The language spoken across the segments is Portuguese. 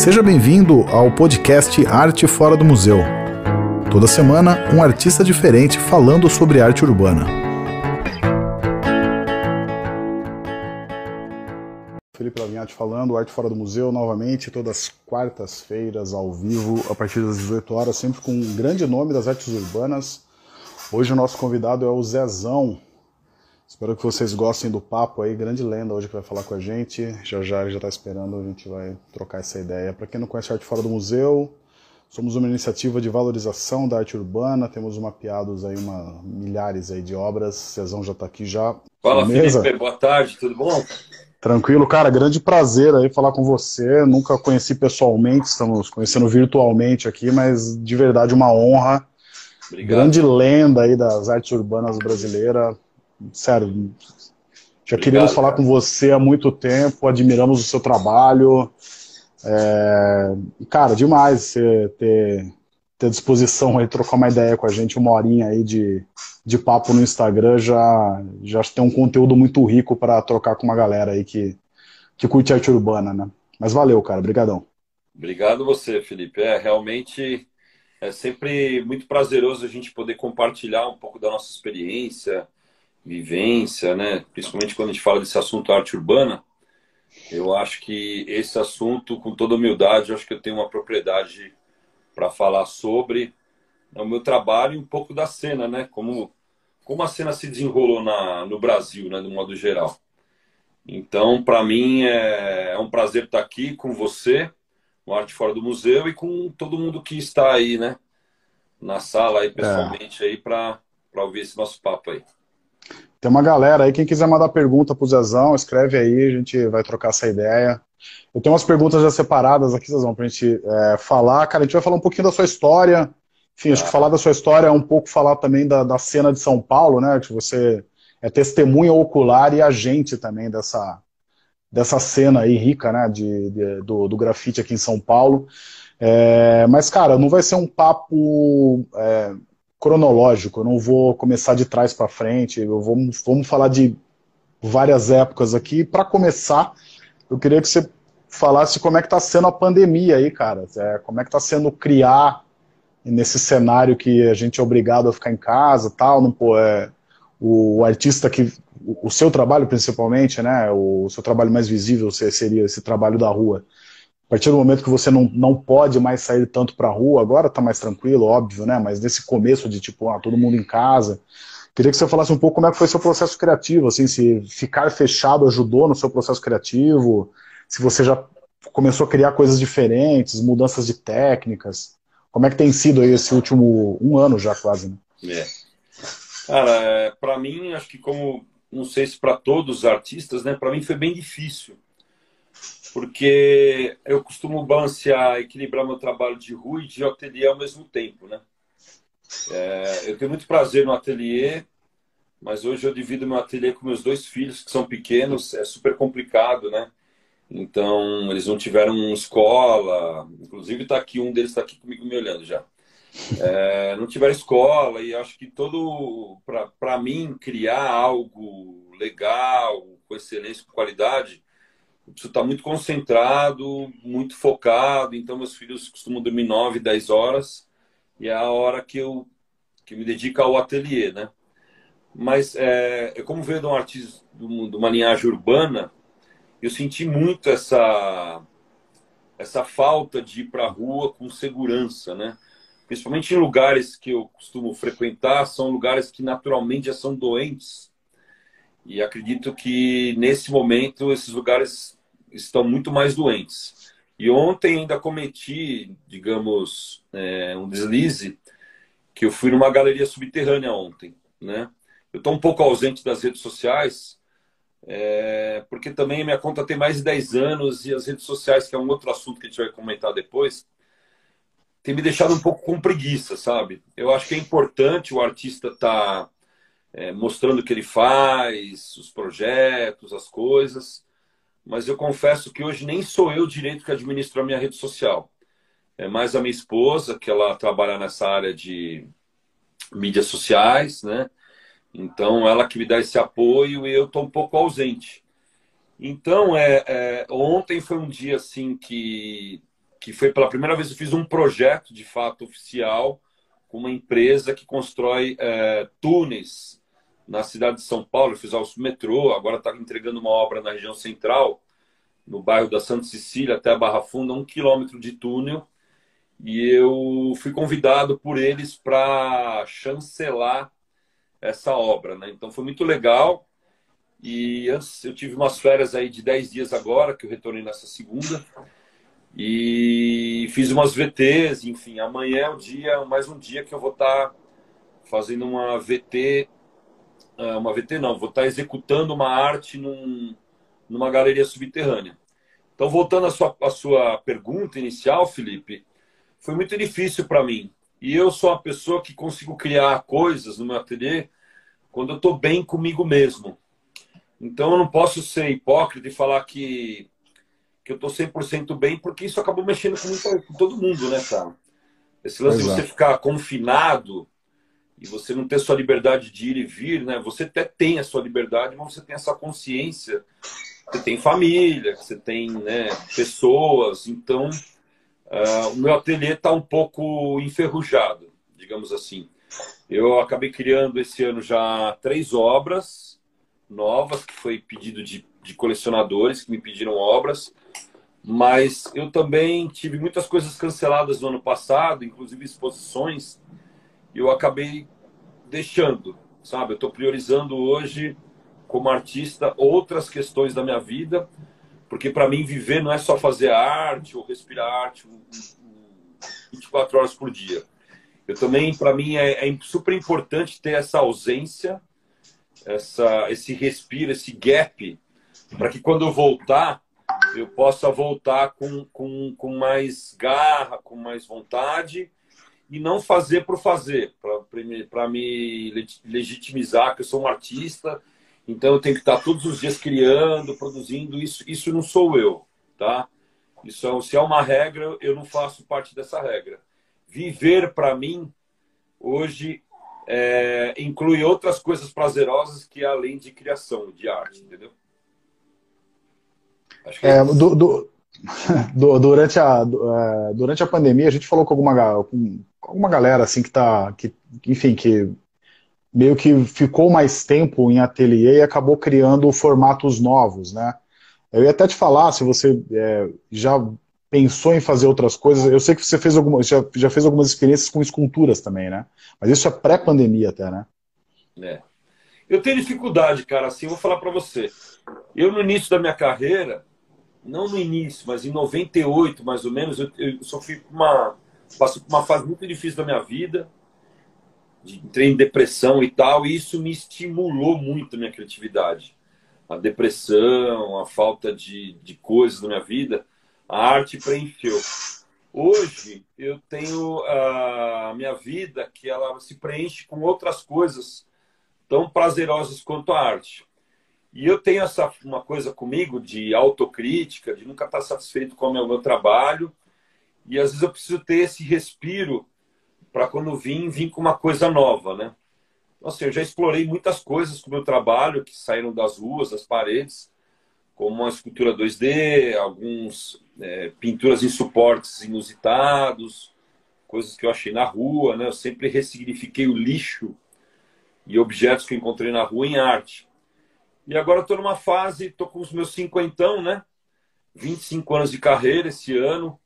Seja bem-vindo ao podcast Arte Fora do Museu. Toda semana, um artista diferente falando sobre arte urbana. Felipe Lavinhati falando, Arte Fora do Museu, novamente, todas as quartas-feiras, ao vivo, a partir das 18 horas, sempre com um grande nome das artes urbanas. Hoje o nosso convidado é o Zezão, Espero que vocês gostem do papo aí, grande lenda hoje que vai falar com a gente. Já já ele já está esperando, a gente vai trocar essa ideia. Para quem não conhece Arte Fora do Museu, somos uma iniciativa de valorização da arte urbana, temos mapeados aí uma, milhares aí de obras. Cezão já está aqui já. Fala. Felipe, boa tarde, tudo bom? Tranquilo, cara, grande prazer aí falar com você. Nunca conheci pessoalmente, estamos conhecendo virtualmente aqui, mas de verdade uma honra. Obrigado. Grande lenda aí das artes urbanas brasileiras sério, já Obrigado, queríamos falar cara. com você há muito tempo, admiramos o seu trabalho. É, cara, demais você ter, ter disposição aí, trocar uma ideia com a gente, uma horinha aí de, de papo no Instagram, já, já tem um conteúdo muito rico para trocar com uma galera aí que, que curte arte urbana, né? Mas valeu, cara, brigadão. Obrigado você, Felipe. É, realmente é sempre muito prazeroso a gente poder compartilhar um pouco da nossa experiência, vivência, né? Principalmente quando a gente fala desse assunto arte urbana, eu acho que esse assunto, com toda humildade, eu acho que eu tenho uma propriedade para falar sobre o meu trabalho e um pouco da cena, né? Como como a cena se desenrolou na, no Brasil, né? De modo geral. Então, para mim é, é, um prazer estar aqui com você, no Arte Fora do Museu e com todo mundo que está aí, né? Na sala aí é. pessoalmente é. aí para ouvir esse nosso papo aí. Tem uma galera aí, quem quiser mandar pergunta pro Zezão, escreve aí, a gente vai trocar essa ideia. Eu tenho umas perguntas já separadas aqui, Zezão, pra gente é, falar. Cara, a gente vai falar um pouquinho da sua história. Enfim, acho que falar da sua história é um pouco falar também da, da cena de São Paulo, né? Que você é testemunha ocular e agente também dessa, dessa cena aí rica, né? De, de do, do grafite aqui em São Paulo. É, mas, cara, não vai ser um papo é, cronológico, eu não vou começar de trás para frente, eu vou, vamos falar de várias épocas aqui. Para começar, eu queria que você falasse como é que está sendo a pandemia aí, cara. É, como é que está sendo criar nesse cenário que a gente é obrigado a ficar em casa tal, não, pô, é, o, artista que o seu trabalho principalmente, né, o seu trabalho mais visível seria esse trabalho da rua. Partir do momento que você não, não pode mais sair tanto para a rua, agora está mais tranquilo, óbvio, né? Mas nesse começo de tipo, ah, todo mundo em casa. Queria que você falasse um pouco como é que foi seu processo criativo, assim, se ficar fechado ajudou no seu processo criativo, se você já começou a criar coisas diferentes, mudanças de técnicas. Como é que tem sido aí esse último um ano já quase? Né? É. Cara, é, para mim, acho que como não sei se para todos os artistas, né? Para mim foi bem difícil porque eu costumo balancear, equilibrar meu trabalho de rua e de ateliê ao mesmo tempo, né? É, eu tenho muito prazer no ateliê, mas hoje eu divido meu ateliê com meus dois filhos, que são pequenos, é super complicado, né? Então, eles não tiveram escola, inclusive está aqui, um deles está aqui comigo me olhando já. É, não tiveram escola e acho que todo, para mim, criar algo legal, com excelência, com qualidade, eu preciso estar muito concentrado, muito focado. Então, meus filhos costumam dormir 9, 10 horas e é a hora que eu que me dedico ao ateliê, né? Mas é, eu como veio de um artista de uma linhagem urbana, eu senti muito essa essa falta de ir para a rua com segurança, né? Principalmente em lugares que eu costumo frequentar, são lugares que naturalmente já são doentes. E acredito que nesse momento esses lugares estão muito mais doentes. E ontem ainda cometi, digamos, é, um deslize, que eu fui numa galeria subterrânea ontem, né? Eu estou um pouco ausente das redes sociais, é, porque também minha conta tem mais de 10 anos e as redes sociais, que é um outro assunto que a gente vai comentar depois, tem me deixado um pouco com preguiça, sabe? Eu acho que é importante o artista estar tá, é, mostrando o que ele faz, os projetos, as coisas, mas eu confesso que hoje nem sou eu direito que administro a minha rede social. É mais a minha esposa, que ela trabalha nessa área de mídias sociais, né? Então, ela que me dá esse apoio e eu estou um pouco ausente. Então, é, é, ontem foi um dia assim que que foi pela primeira vez que eu fiz um projeto de fato oficial com uma empresa que constrói é, túneis na cidade de São Paulo. Fiz o metrô, agora está entregando uma obra na região central, no bairro da Santa Cecília até a Barra Funda, um quilômetro de túnel. E eu fui convidado por eles para chancelar essa obra. Né? Então foi muito legal. E eu tive umas férias aí de 10 dias agora, que eu retornei nessa segunda. E fiz umas VTs, enfim, amanhã é o dia, mais um dia que eu vou estar tá fazendo uma VT, uma VT não, vou estar tá executando uma arte num, numa galeria subterrânea. Então, voltando à sua, à sua pergunta inicial, Felipe, foi muito difícil para mim. E eu sou uma pessoa que consigo criar coisas no meu ateliê quando eu estou bem comigo mesmo. Então, eu não posso ser hipócrita e falar que que eu tô 100% bem, porque isso acabou mexendo com, com todo mundo, né, cara? Esse lance Exato. de você ficar confinado e você não ter sua liberdade de ir e vir, né? Você até tem a sua liberdade, mas você tem essa consciência. Você tem família, você tem né, pessoas. Então, uh, o meu ateliê está um pouco enferrujado, digamos assim. Eu acabei criando esse ano já três obras novas, que foi pedido de, de colecionadores que me pediram obras. Mas eu também tive muitas coisas canceladas no ano passado, inclusive exposições, eu acabei deixando, sabe? Eu estou priorizando hoje, como artista, outras questões da minha vida, porque para mim viver não é só fazer arte ou respirar arte 24 horas por dia. Eu também, para mim, é, é, super importante ter essa ausência, essa, esse respiro, esse gap, para que quando eu voltar, eu possa voltar com, com, com mais garra, com mais vontade e não fazer por fazer, para me legitimizar que eu sou um artista, então eu tenho que estar todos os dias criando, produzindo, isso, isso não sou eu, tá? Isso é, se é uma regra, eu não faço parte dessa regra. Viver para mim hoje é, inclui outras coisas prazerosas que além de criação, de arte, entendeu? É, é do, do, durante, a, é, durante a pandemia, a gente falou com alguma, com alguma galera assim que tá. Que, enfim, que meio que ficou mais tempo em ateliê e acabou criando formatos novos, né? Eu ia até te falar, se você é, já pensou em fazer outras coisas, eu sei que você fez algumas, já, já fez algumas experiências com esculturas também, né? Mas isso é pré-pandemia até, né? É. Eu tenho dificuldade, cara, assim, vou falar para você. Eu, no início da minha carreira, não no início, mas em 98, mais ou menos, eu, eu sofri uma, passei por uma fase muito difícil da minha vida, entrei em depressão e tal, e isso me estimulou muito a minha criatividade. A depressão, a falta de, de coisas na minha vida, a arte preencheu. Hoje eu tenho a minha vida que ela se preenche com outras coisas tão prazerosas quanto a arte. E eu tenho essa uma coisa comigo de autocrítica, de nunca estar satisfeito com o meu, meu trabalho. E às vezes eu preciso ter esse respiro para quando vim, vir com uma coisa nova, né? Então, assim, eu já explorei muitas coisas com o meu trabalho que saíram das ruas, das paredes, como uma escultura 2D, alguns é, pinturas em suportes inusitados, coisas que eu achei na rua, né? Eu sempre ressignifiquei o lixo e objetos que encontrei na rua em arte. E agora estou numa fase, estou com os meus cinquentão, né? 25 anos de carreira esse ano,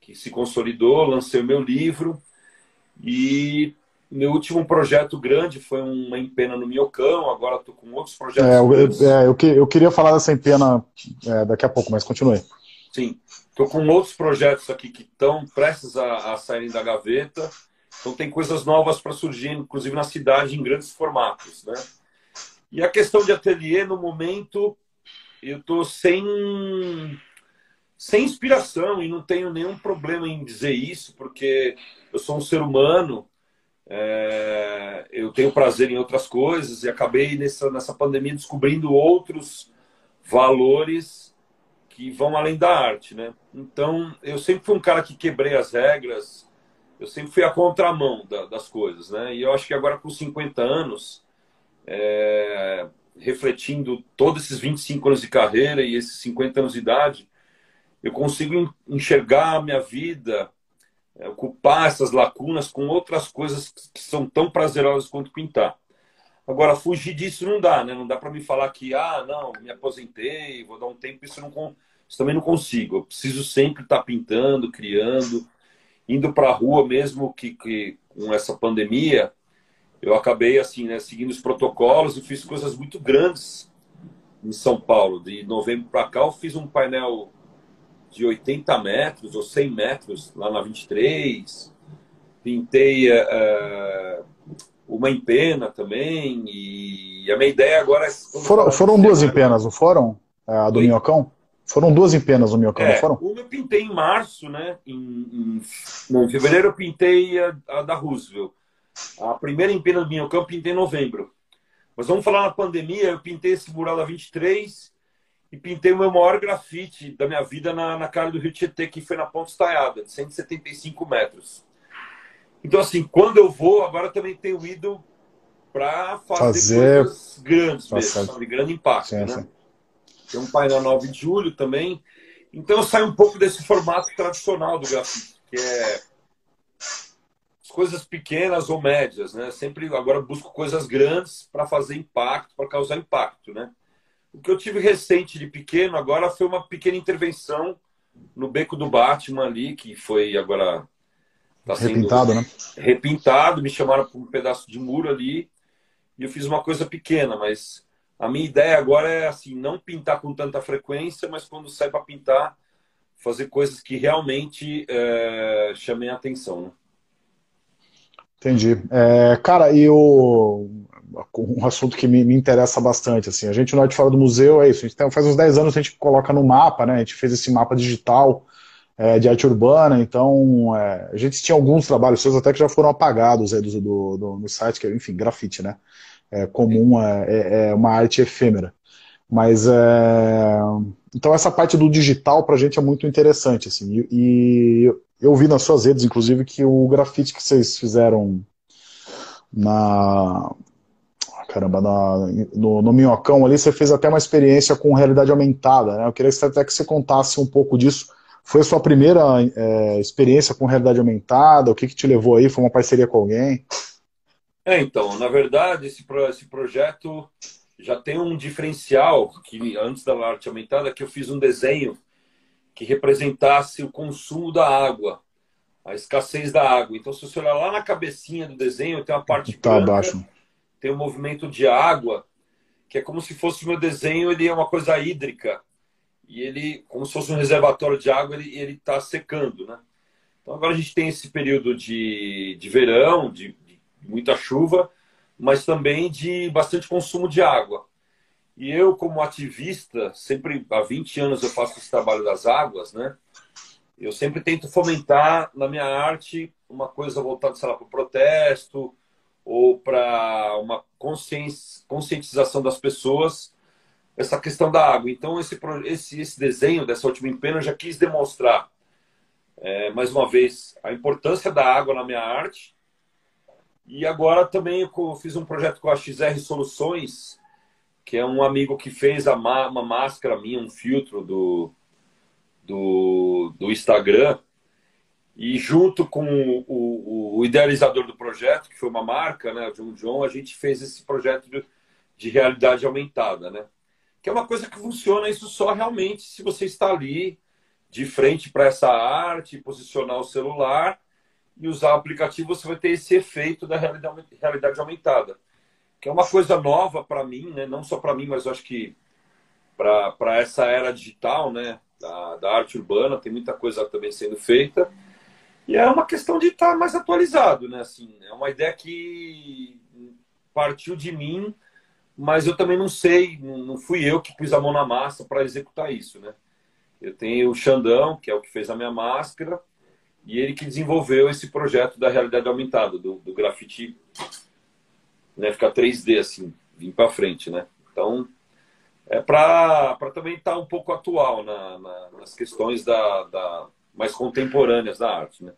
que se consolidou, lancei o meu livro. E meu último projeto grande foi uma empena no Miocão, agora estou com outros projetos. É, eu, é, eu, eu, queria falar dessa empena é, daqui a pouco, mas continue. Sim, estou com outros projetos aqui que estão prestes a, a saírem da gaveta. Então tem coisas novas para surgir, inclusive na cidade, em grandes formatos, né? E a questão de ateliê, no momento, eu estou sem, sem inspiração e não tenho nenhum problema em dizer isso, porque eu sou um ser humano, é, eu tenho prazer em outras coisas e acabei nessa, nessa pandemia descobrindo outros valores que vão além da arte, né? Então, eu sempre fui um cara que quebrei as regras, eu sempre fui a contramão da, das coisas, né? E eu acho que agora com 50 anos é, refletindo todos esses 25 anos de carreira e esses 50 anos de idade, eu consigo enxergar a minha vida, é, ocupar essas lacunas com outras coisas que são tão prazerosas quanto pintar. Agora, fugir disso não dá, né? Não dá para me falar que, ah, não, me aposentei, vou dar um tempo, isso, não, isso também não consigo. Eu preciso sempre estar tá pintando, criando, indo para a rua, mesmo que, que, com essa pandemia, eu acabei, assim, né, seguindo os protocolos e fiz coisas muito grandes em São Paulo. De novembro para cá, eu fiz um painel de 80 metros ou 100 metros lá na 23. Pintei. Uh, uma em pena também. E a minha ideia agora é. Foram, foram duas em penas, não foram? É, a do Oi? Minhocão? Foram duas em penas no Minhocão, é, não foram? Uma eu pintei em março, né? Em, em, não, em fevereiro eu pintei a, a, da Roosevelt. A primeira em pena do Minhocão eu pintei em novembro. Mas vamos falar na pandemia, eu pintei esse mural da 23 e pintei o meu maior grafite da minha vida na, na cara do Rio Tietê, que foi na Ponta Estaiada, de 175 metros. Então, assim, quando eu vou, agora também tenho ido para fazer, fazer, coisas grandes mesmo, de grande impacto, sim, né? Sim. Tem um painel 9 de julho também. Então, eu saio um pouco desse formato tradicional do grafite, que é coisas pequenas ou médias, né? Sempre agora busco coisas grandes para fazer impacto, para causar impacto, né? O que eu tive recente de pequeno agora foi uma pequena intervenção no beco do Batman ali, que foi agora Tá repintado, né? Repintado, me chamaram para um pedaço de muro ali e eu fiz uma coisa pequena, mas a minha ideia agora é assim, não pintar com tanta frequência, mas quando sai para pintar, fazer coisas que realmente é, chamem a atenção, né? Entendi. É, cara, e o um assunto que me, me, interessa bastante, assim, a gente no de Fora do Museu é isso, a gente tem, faz uns 10 anos a gente coloca no mapa, né, a gente fez esse mapa digital é, de arte urbana, então é, a gente tinha alguns trabalhos seus até que já foram apagados aí do, do, do no site, que é, enfim, grafite, né? É comum, é, é, é uma arte efêmera. Mas é, então essa parte do digital para a gente é muito interessante, assim. E, eu vi nas suas redes, inclusive, que o grafite que vocês fizeram na caramba, na, no, no Minhocão ali, você fez até uma experiência com realidade aumentada, né? Eu queria até que você contasse um pouco disso foi a sua primeira é, experiência com realidade aumentada? O que, que te levou aí? Foi uma parceria com alguém? É, então, na verdade, esse, esse projeto já tem um diferencial que antes da arte aumentada que eu fiz um desenho que representasse o consumo da água, a escassez da água. Então, se você olhar lá na cabecinha do desenho, tem uma parte tá branca, abaixo. tem um movimento de água, que é como se fosse o meu desenho, ele é uma coisa hídrica e ele, como se fosse um reservatório de água, ele está secando, né? Então agora a gente tem esse período de, de verão, de, de muita chuva, mas também de bastante consumo de água. E eu, como ativista, sempre há 20 anos eu faço esse trabalho das águas, né? Eu sempre tento fomentar na minha arte uma coisa voltada, sei lá, para o protesto ou para uma conscientização das pessoas essa questão da água. Então, esse, esse, esse desenho dessa última empena eu já quis demonstrar, é, mais uma vez, a importância da água na minha arte. E agora também eu fiz um projeto com a XR Soluções, que é um amigo que fez uma máscara minha, um filtro do, do, do Instagram. E junto com o, o, o, idealizador do projeto, que foi uma marca, né, John John, a gente fez esse projeto de, de realidade aumentada, né? que é uma coisa que funciona isso só realmente se você está ali de frente para essa arte, posicionar o celular e usar o aplicativo, você vai ter esse efeito da realidade aumentada, que é uma coisa nova para mim, né? não só para mim, mas acho que para essa era digital, né? Da, da, arte urbana, tem muita coisa também sendo feita. E é uma questão de estar mais atualizado, né? Assim, é uma ideia que partiu de mim mas eu também não sei, não fui eu que pus a mão na massa para executar isso, né? Eu tenho o Xandão, que é o que fez a minha máscara, e ele que desenvolveu esse projeto da realidade aumentada, do, do grafite, né, ficar 3D assim, vir para frente, né? Então, é para também estar tá um pouco atual na, na, nas questões da, da, mais contemporâneas da arte, né?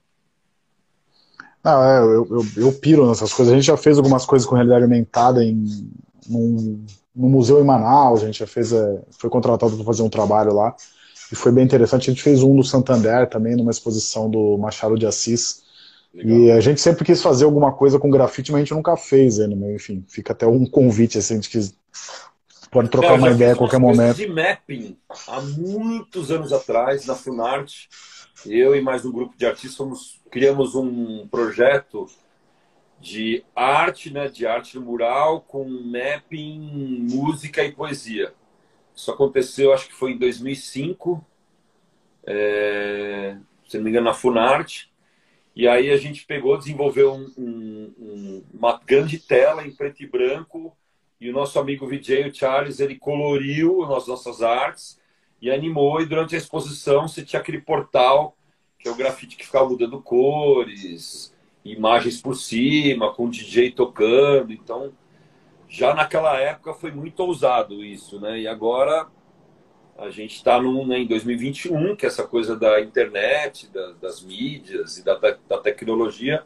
Não, é, eu, eu, eu, piro nessas coisas. A gente já fez algumas coisas com realidade aumentada em num, num museu em Manaus, a gente já fez, é, foi contratado para fazer um trabalho lá. E foi bem interessante. A gente fez um no Santander também, numa exposição do Machado de Assis. Legal. E a gente sempre quis fazer alguma coisa com grafite, mas a gente nunca fez ainda. Mas, enfim, fica até um convite, assim, a gente quis... Pode trocar uma ideia a qualquer momento. de mapping há muitos anos atrás, na Funarte. Eu e mais um grupo de artistas fomos, criamos um projeto de arte, né, de arte mural com mapping, música e poesia. Isso aconteceu, acho que foi em 2005, é, se não me engano, na Funarte. E aí a gente pegou, desenvolveu um, um, uma grande tela em preto e branco e o nosso amigo VJ, o Charles, ele coloriu as nossas artes e animou. E durante a exposição você tinha aquele portal, que é o grafite que ficava mudando cores, imagens por cima, com o DJ tocando. Então, já naquela época foi muito ousado isso, né? E agora a gente está né, em 2021, que é essa coisa da internet, da, das mídias e da, da, tecnologia.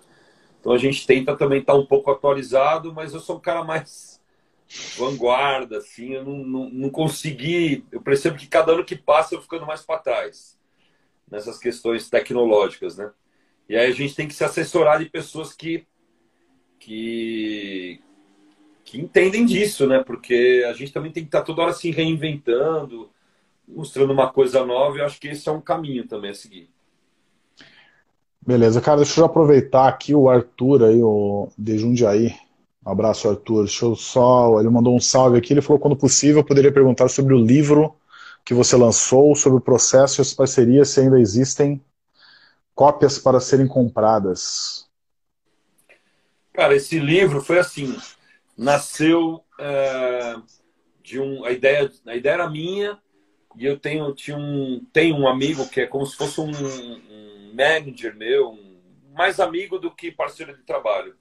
Então a gente tenta também estar tá um pouco atualizado, mas eu sou um cara mais vanguarda, assim, eu não, não, não consegui. Eu percebo que cada ano que passa eu vou ficando mais para trás nessas questões tecnológicas, né? E aí a gente tem que se assessorar de pessoas que, que, que entendem disso, né? Porque a gente também tem que estar toda hora se reinventando, mostrando uma coisa nova, e eu acho que esse é um caminho também a seguir. Beleza, cara, deixa eu aproveitar aqui o Arthur aí, o de Jundiaí. Um abraço, Arthur. Deixa eu só. Ele mandou um salve aqui. Ele falou: quando possível, eu poderia perguntar sobre o livro que você lançou, sobre o processo e as parcerias, se ainda existem cópias para serem compradas? Cara, esse livro foi assim, nasceu é, de um, a ideia, a ideia era minha e eu tenho, tinha um, tenho um amigo que é como se fosse um, um manager meu, um, mais amigo do que parceiro de trabalho.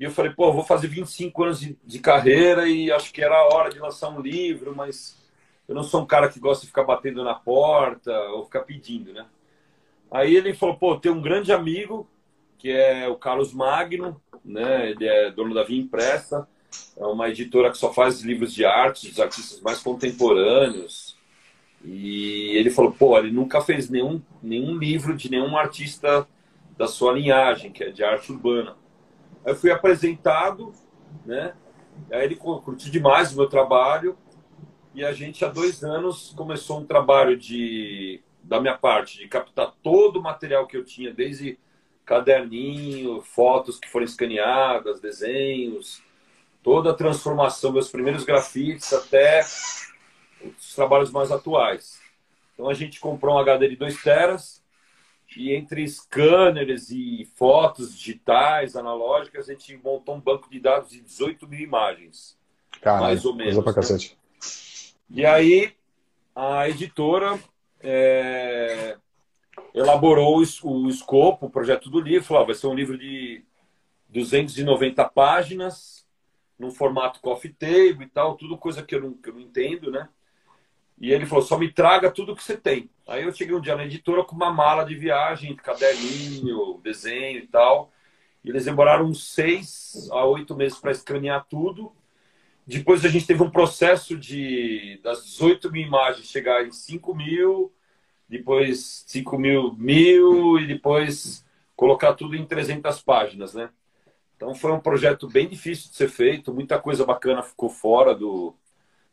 E eu falei, pô, vou fazer 25 anos de, de carreira e acho que era a hora de lançar um livro, mas eu não sou um cara que gosta de ficar batendo na porta ou ficar pedindo, né? Aí ele falou, pô, tem um grande amigo, que é o Carlos Magno, né? Ele é dono da Via Impressa, é uma editora que só faz livros de arte, dos artistas mais contemporâneos. E ele falou, pô, ele nunca fez nenhum, nenhum livro de nenhum artista da sua linhagem, que é de arte urbana. Aí eu fui apresentado, né? Aí ele curtiu demais o meu trabalho e a gente há dois anos começou um trabalho de da minha parte, de captar todo o material que eu tinha, desde caderninho, fotos que foram escaneadas, desenhos, toda a transformação, meus primeiros grafites até os trabalhos mais atuais. Então a gente comprou um HD de 2 teras e entre scanners e fotos digitais, analógicas, a gente montou um banco de dados de 18 mil imagens. Caralho, mais ou menos. Pra né? cacete. E aí a editora é, elaborou o, o, escopo, o projeto do livro, falou, ah, vai ser um livro de 290 páginas, num formato coffee table e tal, tudo coisa que eu não, que eu não entendo, né? E ele falou, só me traga tudo que você tem. Aí eu cheguei um dia na editora com uma mala de viagem, caderninho, desenho e tal. E eles demoraram uns seis a oito meses para escanear tudo. Depois a gente teve um processo de das 18 mil imagens chegar em 5 mil, depois 5 mil, mil e depois colocar tudo em 300 páginas, né? Então foi um projeto bem difícil de ser feito, muita coisa bacana ficou fora do,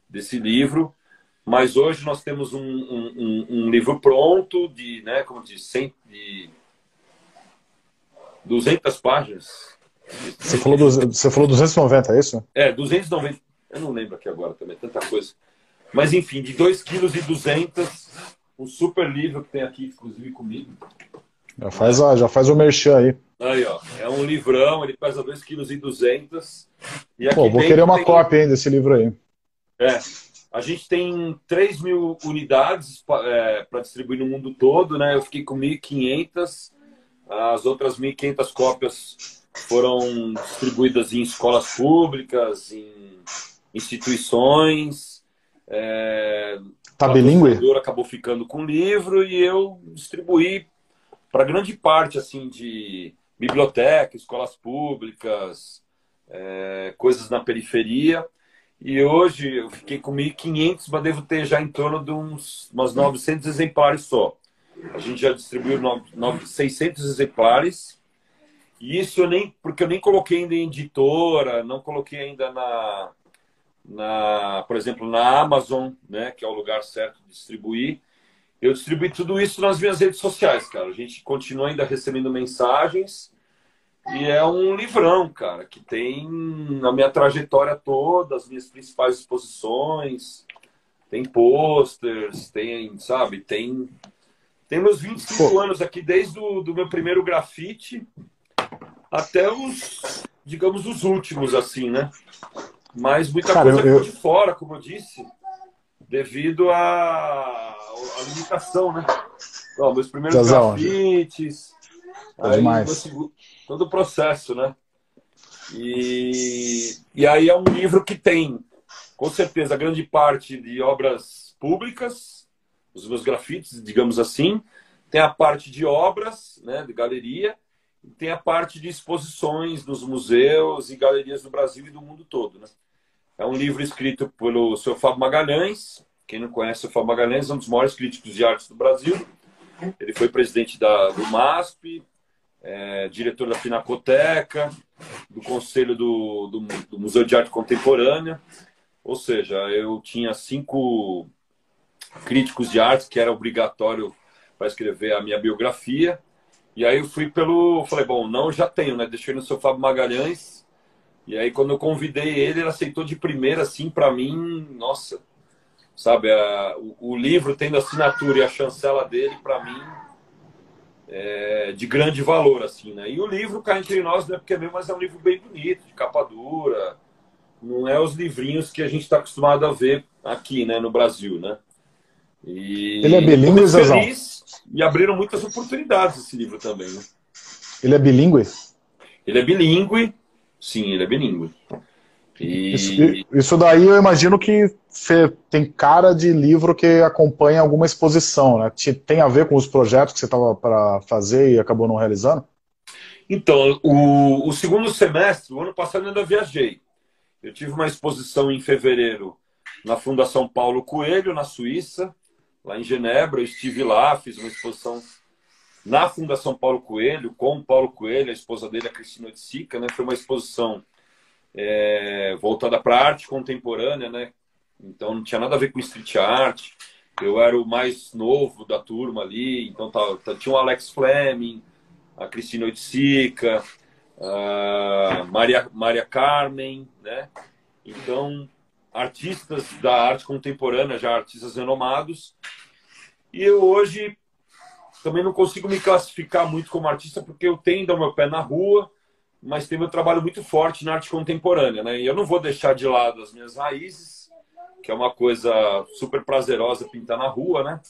desse livro, mas hoje nós temos um, um, um livro pronto de, né, como diz, 100, de 200 páginas. Você falou, você falou 290, é isso? É, 290. Eu não lembro aqui agora também, tanta coisa. Mas enfim, de 2,2 kg, um super livro que tem aqui, inclusive comigo. Já faz, a, já faz o merchan aí. Aí, ó. É um livrão, ele pesa 2,2 kg. Pô, vou querer uma tem... cópia hein, desse livro aí. É. A gente tem 3 mil unidades é, para distribuir no mundo todo, né? Eu fiquei com 1.500. As outras 1.500 cópias foram distribuídas em escolas públicas, em instituições. É, tá bilíngue? acabou ficando com o livro e eu distribuí para grande parte assim de biblioteca, escolas públicas, é, coisas na periferia. E hoje eu fiquei com 1.500, mas devo ter já em torno de uns umas 900 exemplares só. A gente já distribuiu 600 exemplares. E isso eu nem, porque eu nem coloquei ainda em editora, não coloquei ainda na, na, por exemplo, na Amazon, né, que é o lugar certo de distribuir. Eu distribuí tudo isso nas minhas redes sociais, cara. A gente continua ainda recebendo mensagens e é um livrão, cara, que tem a minha trajetória toda, as minhas principais exposições, tem posters, tem, sabe, tem tem meus 25 Pô. anos aqui desde o do meu primeiro grafite até os, digamos, os últimos assim, né? Mas muita Cara, coisa eu... de fora, como eu disse, devido à, limitação, né? Ó, meus primeiros Jazão, grafites, é demais. todo o processo, né? E, e aí é um livro que tem, com certeza, grande parte de obras públicas, os meus grafites, digamos assim, tem a parte de obras, né, de galeria, tem a parte de exposições nos museus e galerias do Brasil e do mundo todo. Né? É um livro escrito pelo seu Fábio Magalhães. Quem não conhece o Fábio Magalhães é um dos maiores críticos de artes do Brasil. Ele foi presidente da, do MASP, é, diretor da Pinacoteca, do Conselho do, do, do Museu de Arte Contemporânea. Ou seja, eu tinha cinco críticos de arte que era obrigatório para escrever a minha biografia. E aí eu fui pelo. Falei, bom, não, já tenho, né? Deixei no seu Fábio Magalhães. E aí quando eu convidei ele, ele aceitou de primeira, assim, para mim, nossa. Sabe, a, o, o, livro tendo a assinatura e a chancela dele, para mim, é de grande valor, assim, né? E o livro, cá entre nós, não é porque é meu, mas é um livro bem bonito, de capa dura. Não é os livrinhos que a gente está acostumado a ver aqui, né, no Brasil, né? E ele é bilíngue, Zezão? E abriram muitas oportunidades esse livro também. Né? Ele é bilíngue? Ele é bilíngue, sim, ele é bilíngue. E... Isso, isso, daí eu imagino que tem cara de livro que acompanha alguma exposição, né? Tem a ver com os projetos que você estava para fazer e acabou não realizando? Então, o, o, segundo semestre, o ano passado eu ainda viajei. Eu tive uma exposição em fevereiro na Fundação Paulo Coelho, na Suíça lá em Genebra. Eu estive lá, fiz uma exposição na Fundação Paulo Coelho, com o Paulo Coelho, a esposa dele, a Cristina Oiticica, né? Foi uma exposição é, voltada para arte contemporânea, né? Então não tinha nada a ver com street art. Eu era o mais novo da turma ali, então tá, tá, tinha o Alex Fleming, a Cristina Oiticica, a Maria, Maria Carmen, né? Então artistas da arte contemporânea, já artistas renomados. E eu hoje também não consigo me classificar muito como artista porque eu tenho o meu pé na rua, mas tenho meu trabalho muito forte na arte contemporânea, né? E eu não vou deixar de lado as minhas raízes, que é uma coisa super prazerosa pintar na rua, né?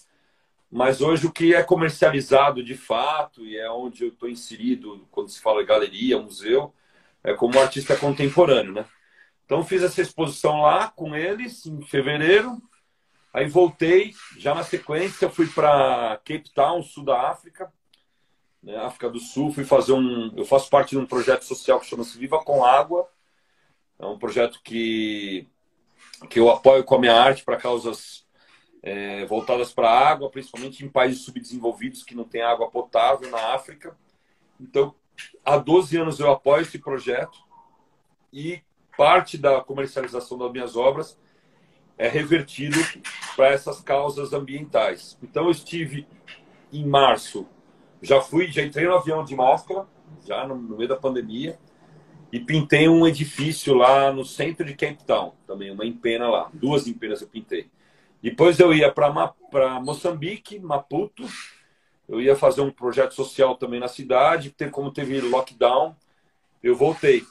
Mas hoje o que é comercializado de fato e é onde eu estou inserido quando se fala galeria, museu, é como artista contemporâneo, né? Então fiz essa exposição lá com eles em fevereiro. Aí voltei, já na sequência fui para Cape Town, sul da África, né, África do Sul. Fui fazer um, eu faço parte de um projeto social que chama-se Viva com Água. É um projeto que que eu apoio com a minha arte para causas é, voltadas para a água, principalmente em países subdesenvolvidos que não têm água potável na África. Então, há 12 anos eu apoio esse projeto e parte da comercialização das minhas obras é revertido para essas causas ambientais. Então eu estive em março, já fui, já entrei no avião de máscara, já no, meio da pandemia, e pintei um edifício lá no centro de Cape Town, também uma empena lá, duas empenas eu pintei. Depois eu ia para Moçambique, Maputo, eu ia fazer um projeto social também na cidade, como teve lockdown, eu voltei.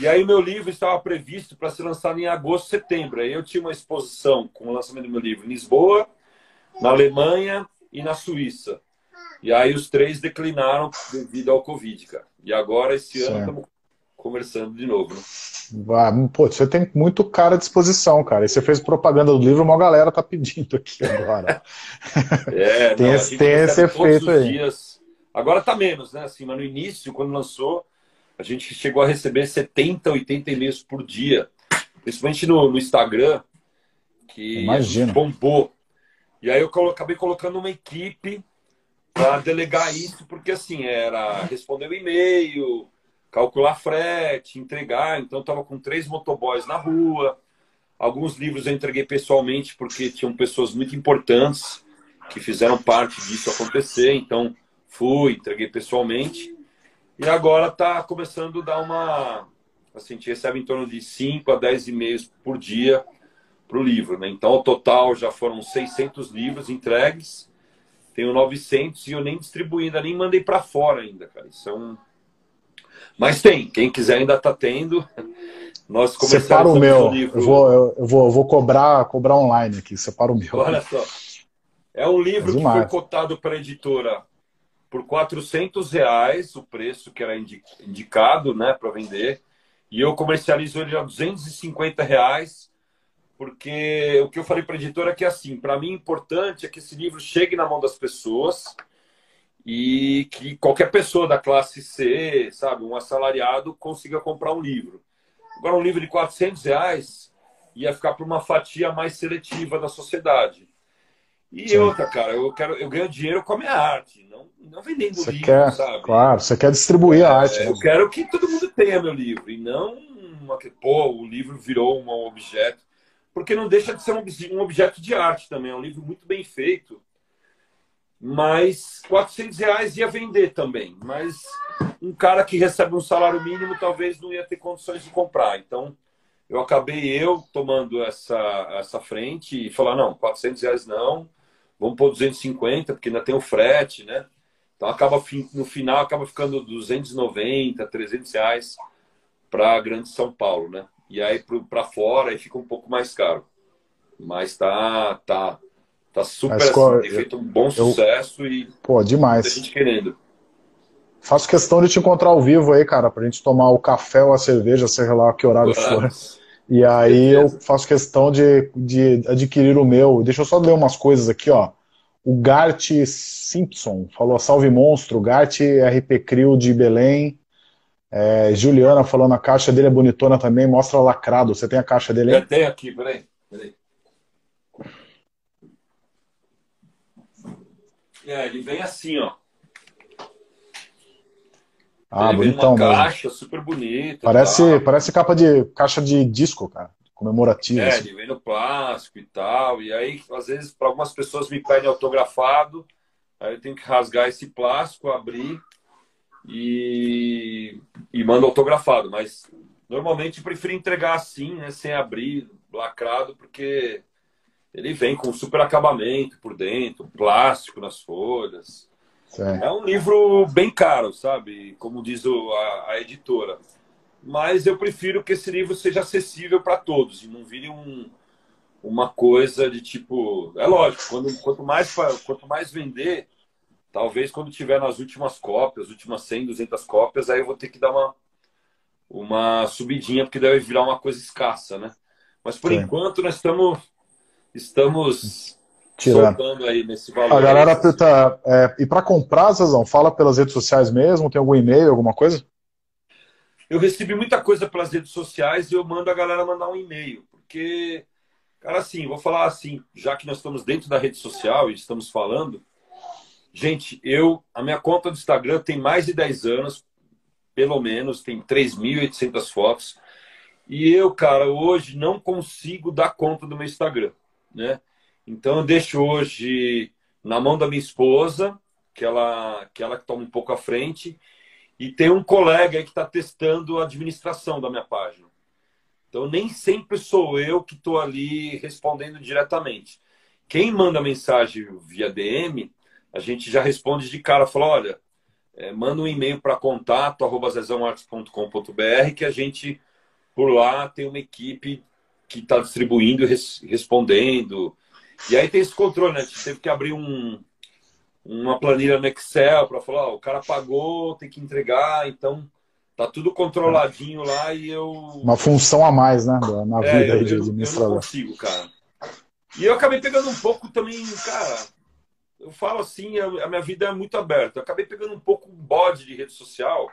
E aí meu livro estava previsto para ser lançado em agosto, setembro. Aí eu tinha uma exposição com o lançamento do meu livro em Lisboa, na Alemanha e na Suíça. E aí os três declinaram devido ao Covid, cara. E agora, esse ano, estamos conversando de novo, né? Ah, pô, você tem muito cara de exposição, cara. E você fez propaganda do livro, uma galera tá pedindo aqui agora. é, tem não, esse, tem esse efeito aí. Dias. Agora tá menos, né? Assim, mas no início, quando lançou, a gente chegou a receber 70, 80 e-mails por dia, principalmente no, no Instagram, que Imagina. bombou. E aí eu colo acabei colocando uma equipe para delegar isso, porque assim, era responder o e-mail, calcular frete, entregar. Então, estava com três motoboys na rua. Alguns livros eu entreguei pessoalmente, porque tinham pessoas muito importantes que fizeram parte disso acontecer. Então, fui, entreguei pessoalmente. E agora está começando a dar uma. Assim, a gente recebe em torno de 5 a 10 e-mails por dia para o livro. Né? Então, ao total, já foram 600 livros entregues. Tenho 900 e eu nem distribuí, ainda nem mandei para fora ainda, cara. Isso é um mas tem, quem quiser ainda está tendo. Nós Separa o meu. O livro... eu, vou, eu, eu, vou, eu vou cobrar, cobrar online aqui. Separa o meu. Olha só. É um livro que foi cotado para a editora por 400 reais, o preço que era indicado né, para vender. E eu comercializo ele a 250 reais, porque o que eu falei para a editora é que, assim, para mim, importante é que esse livro chegue na mão das pessoas e que qualquer pessoa da classe C, sabe, um assalariado, consiga comprar um livro. Agora, um livro de 400 reais ia ficar para uma fatia mais seletiva da sociedade. E Sim. outra, cara, eu quero, eu ganho dinheiro com a minha arte, não, não vendendo você livro, quer, sabe? Claro, você quer distribuir é, a arte. Né? Eu quero que todo mundo tenha meu livro e não uma que, pô, o livro virou um objeto, porque não deixa de ser um, um objeto de arte também. É um livro muito bem feito mas 400 reais ia vender também. Mas um cara que recebe um salário mínimo talvez não ia ter condições de comprar. Então, eu acabei eu tomando essa, essa frente e falar, não, 400 reais não, vamos pôr 250, porque ainda tem o frete, né? Então, acaba, no final, acaba ficando 290, 300 reais para a Grande São Paulo, né? E aí, para fora, aí fica um pouco mais caro. Mas tá, tá, Tá super assim, tem feito um bom sucesso eu, e pô, demais. muita gente querendo. Faço questão de te encontrar ao vivo aí, cara, pra gente tomar o café ou a cerveja, sei lá que horário for. E aí eu faço questão de, de adquirir o meu. Deixa eu só ler umas coisas aqui, ó. O Gart Simpson falou salve monstro, Gart RP Crio de Belém. É, Juliana falando a caixa dele é bonitona também, mostra lacrado. Você tem a caixa dele aí? Eu tenho aqui, peraí. peraí. É, ele vem assim, ó. Ah, ele bonitão uma caixa super bonita. Parece, parece capa de caixa de disco, cara. Comemorativo. É, assim. ele vem no plástico e tal. E aí, às vezes, para algumas pessoas me pedem autografado. Aí eu tenho que rasgar esse plástico, abrir e, e mando autografado. Mas normalmente eu prefiro entregar assim, né? Sem abrir, lacrado, porque ele vem com super acabamento por dentro, plástico nas folhas. É um livro bem caro, sabe? Como diz o, a, a, editora. Mas eu prefiro que esse livro seja acessível para todos e não vire um, uma coisa de tipo. É lógico, quando, quanto, mais, quanto mais vender, talvez quando tiver nas últimas cópias, últimas 100, 200 cópias, aí eu vou ter que dar uma, uma subidinha, porque deve virar uma coisa escassa, né? Mas por Sim. enquanto nós estamos estamos Soltando aí nesse valor. A galera pergunta, é, e para comprar, Zazão, fala pelas redes sociais mesmo? Tem algum e-mail, alguma coisa? Eu recebi muita coisa pelas redes sociais e eu mando a galera mandar um e-mail, porque, cara, assim, vou falar assim, já que nós estamos dentro da rede social e estamos falando, gente, eu, a minha conta do Instagram tem mais de 10 anos, pelo menos, tem 3.800 fotos, e eu, cara, hoje não consigo dar conta do meu Instagram né? Então eu deixo hoje na mão da minha esposa, que ela que ela toma um pouco à frente, e tem um colega aí que está testando a administração da minha página. Então nem sempre sou eu que estou ali respondendo diretamente. Quem manda mensagem via DM, a gente já responde de cara, fala, olha, é, manda um e-mail para contato artes.com.br que a gente por lá tem uma equipe que está distribuindo e respondendo. E aí tem esse controle, né? A gente teve que abrir um, uma planilha no Excel para falar, ó, o cara pagou, tem que entregar, então tá tudo controladinho lá e eu. Uma função a mais, né? Na é, vida eu, de administrador. Eu não consigo, cara. E eu acabei pegando um pouco também, cara. Eu falo assim, a minha vida é muito aberta. Eu acabei pegando um pouco um bode de rede social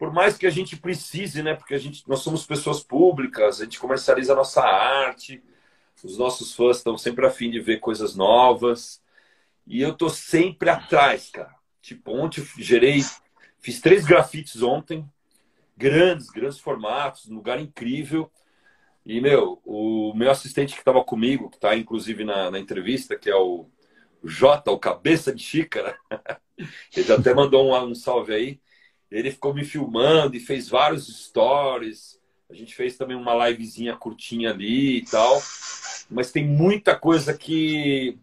por mais que a gente precise, né? Porque a gente, nós somos pessoas públicas, a gente comercializa a nossa arte, os nossos fãs estão sempre afim de ver coisas novas. E eu tô sempre atrás, cara. Tipo, ontem eu gerei, fiz três grafites ontem, grandes, grandes formatos, um lugar incrível. E, meu, o meu assistente que estava comigo, que está inclusive na, na, entrevista, que é o Jota, o cabeça de xícara, ele até mandou um, um salve aí. Ele ficou me filmando e fez vários stories. A gente fez também uma livezinha curtinha ali e tal. Mas tem muita coisa que.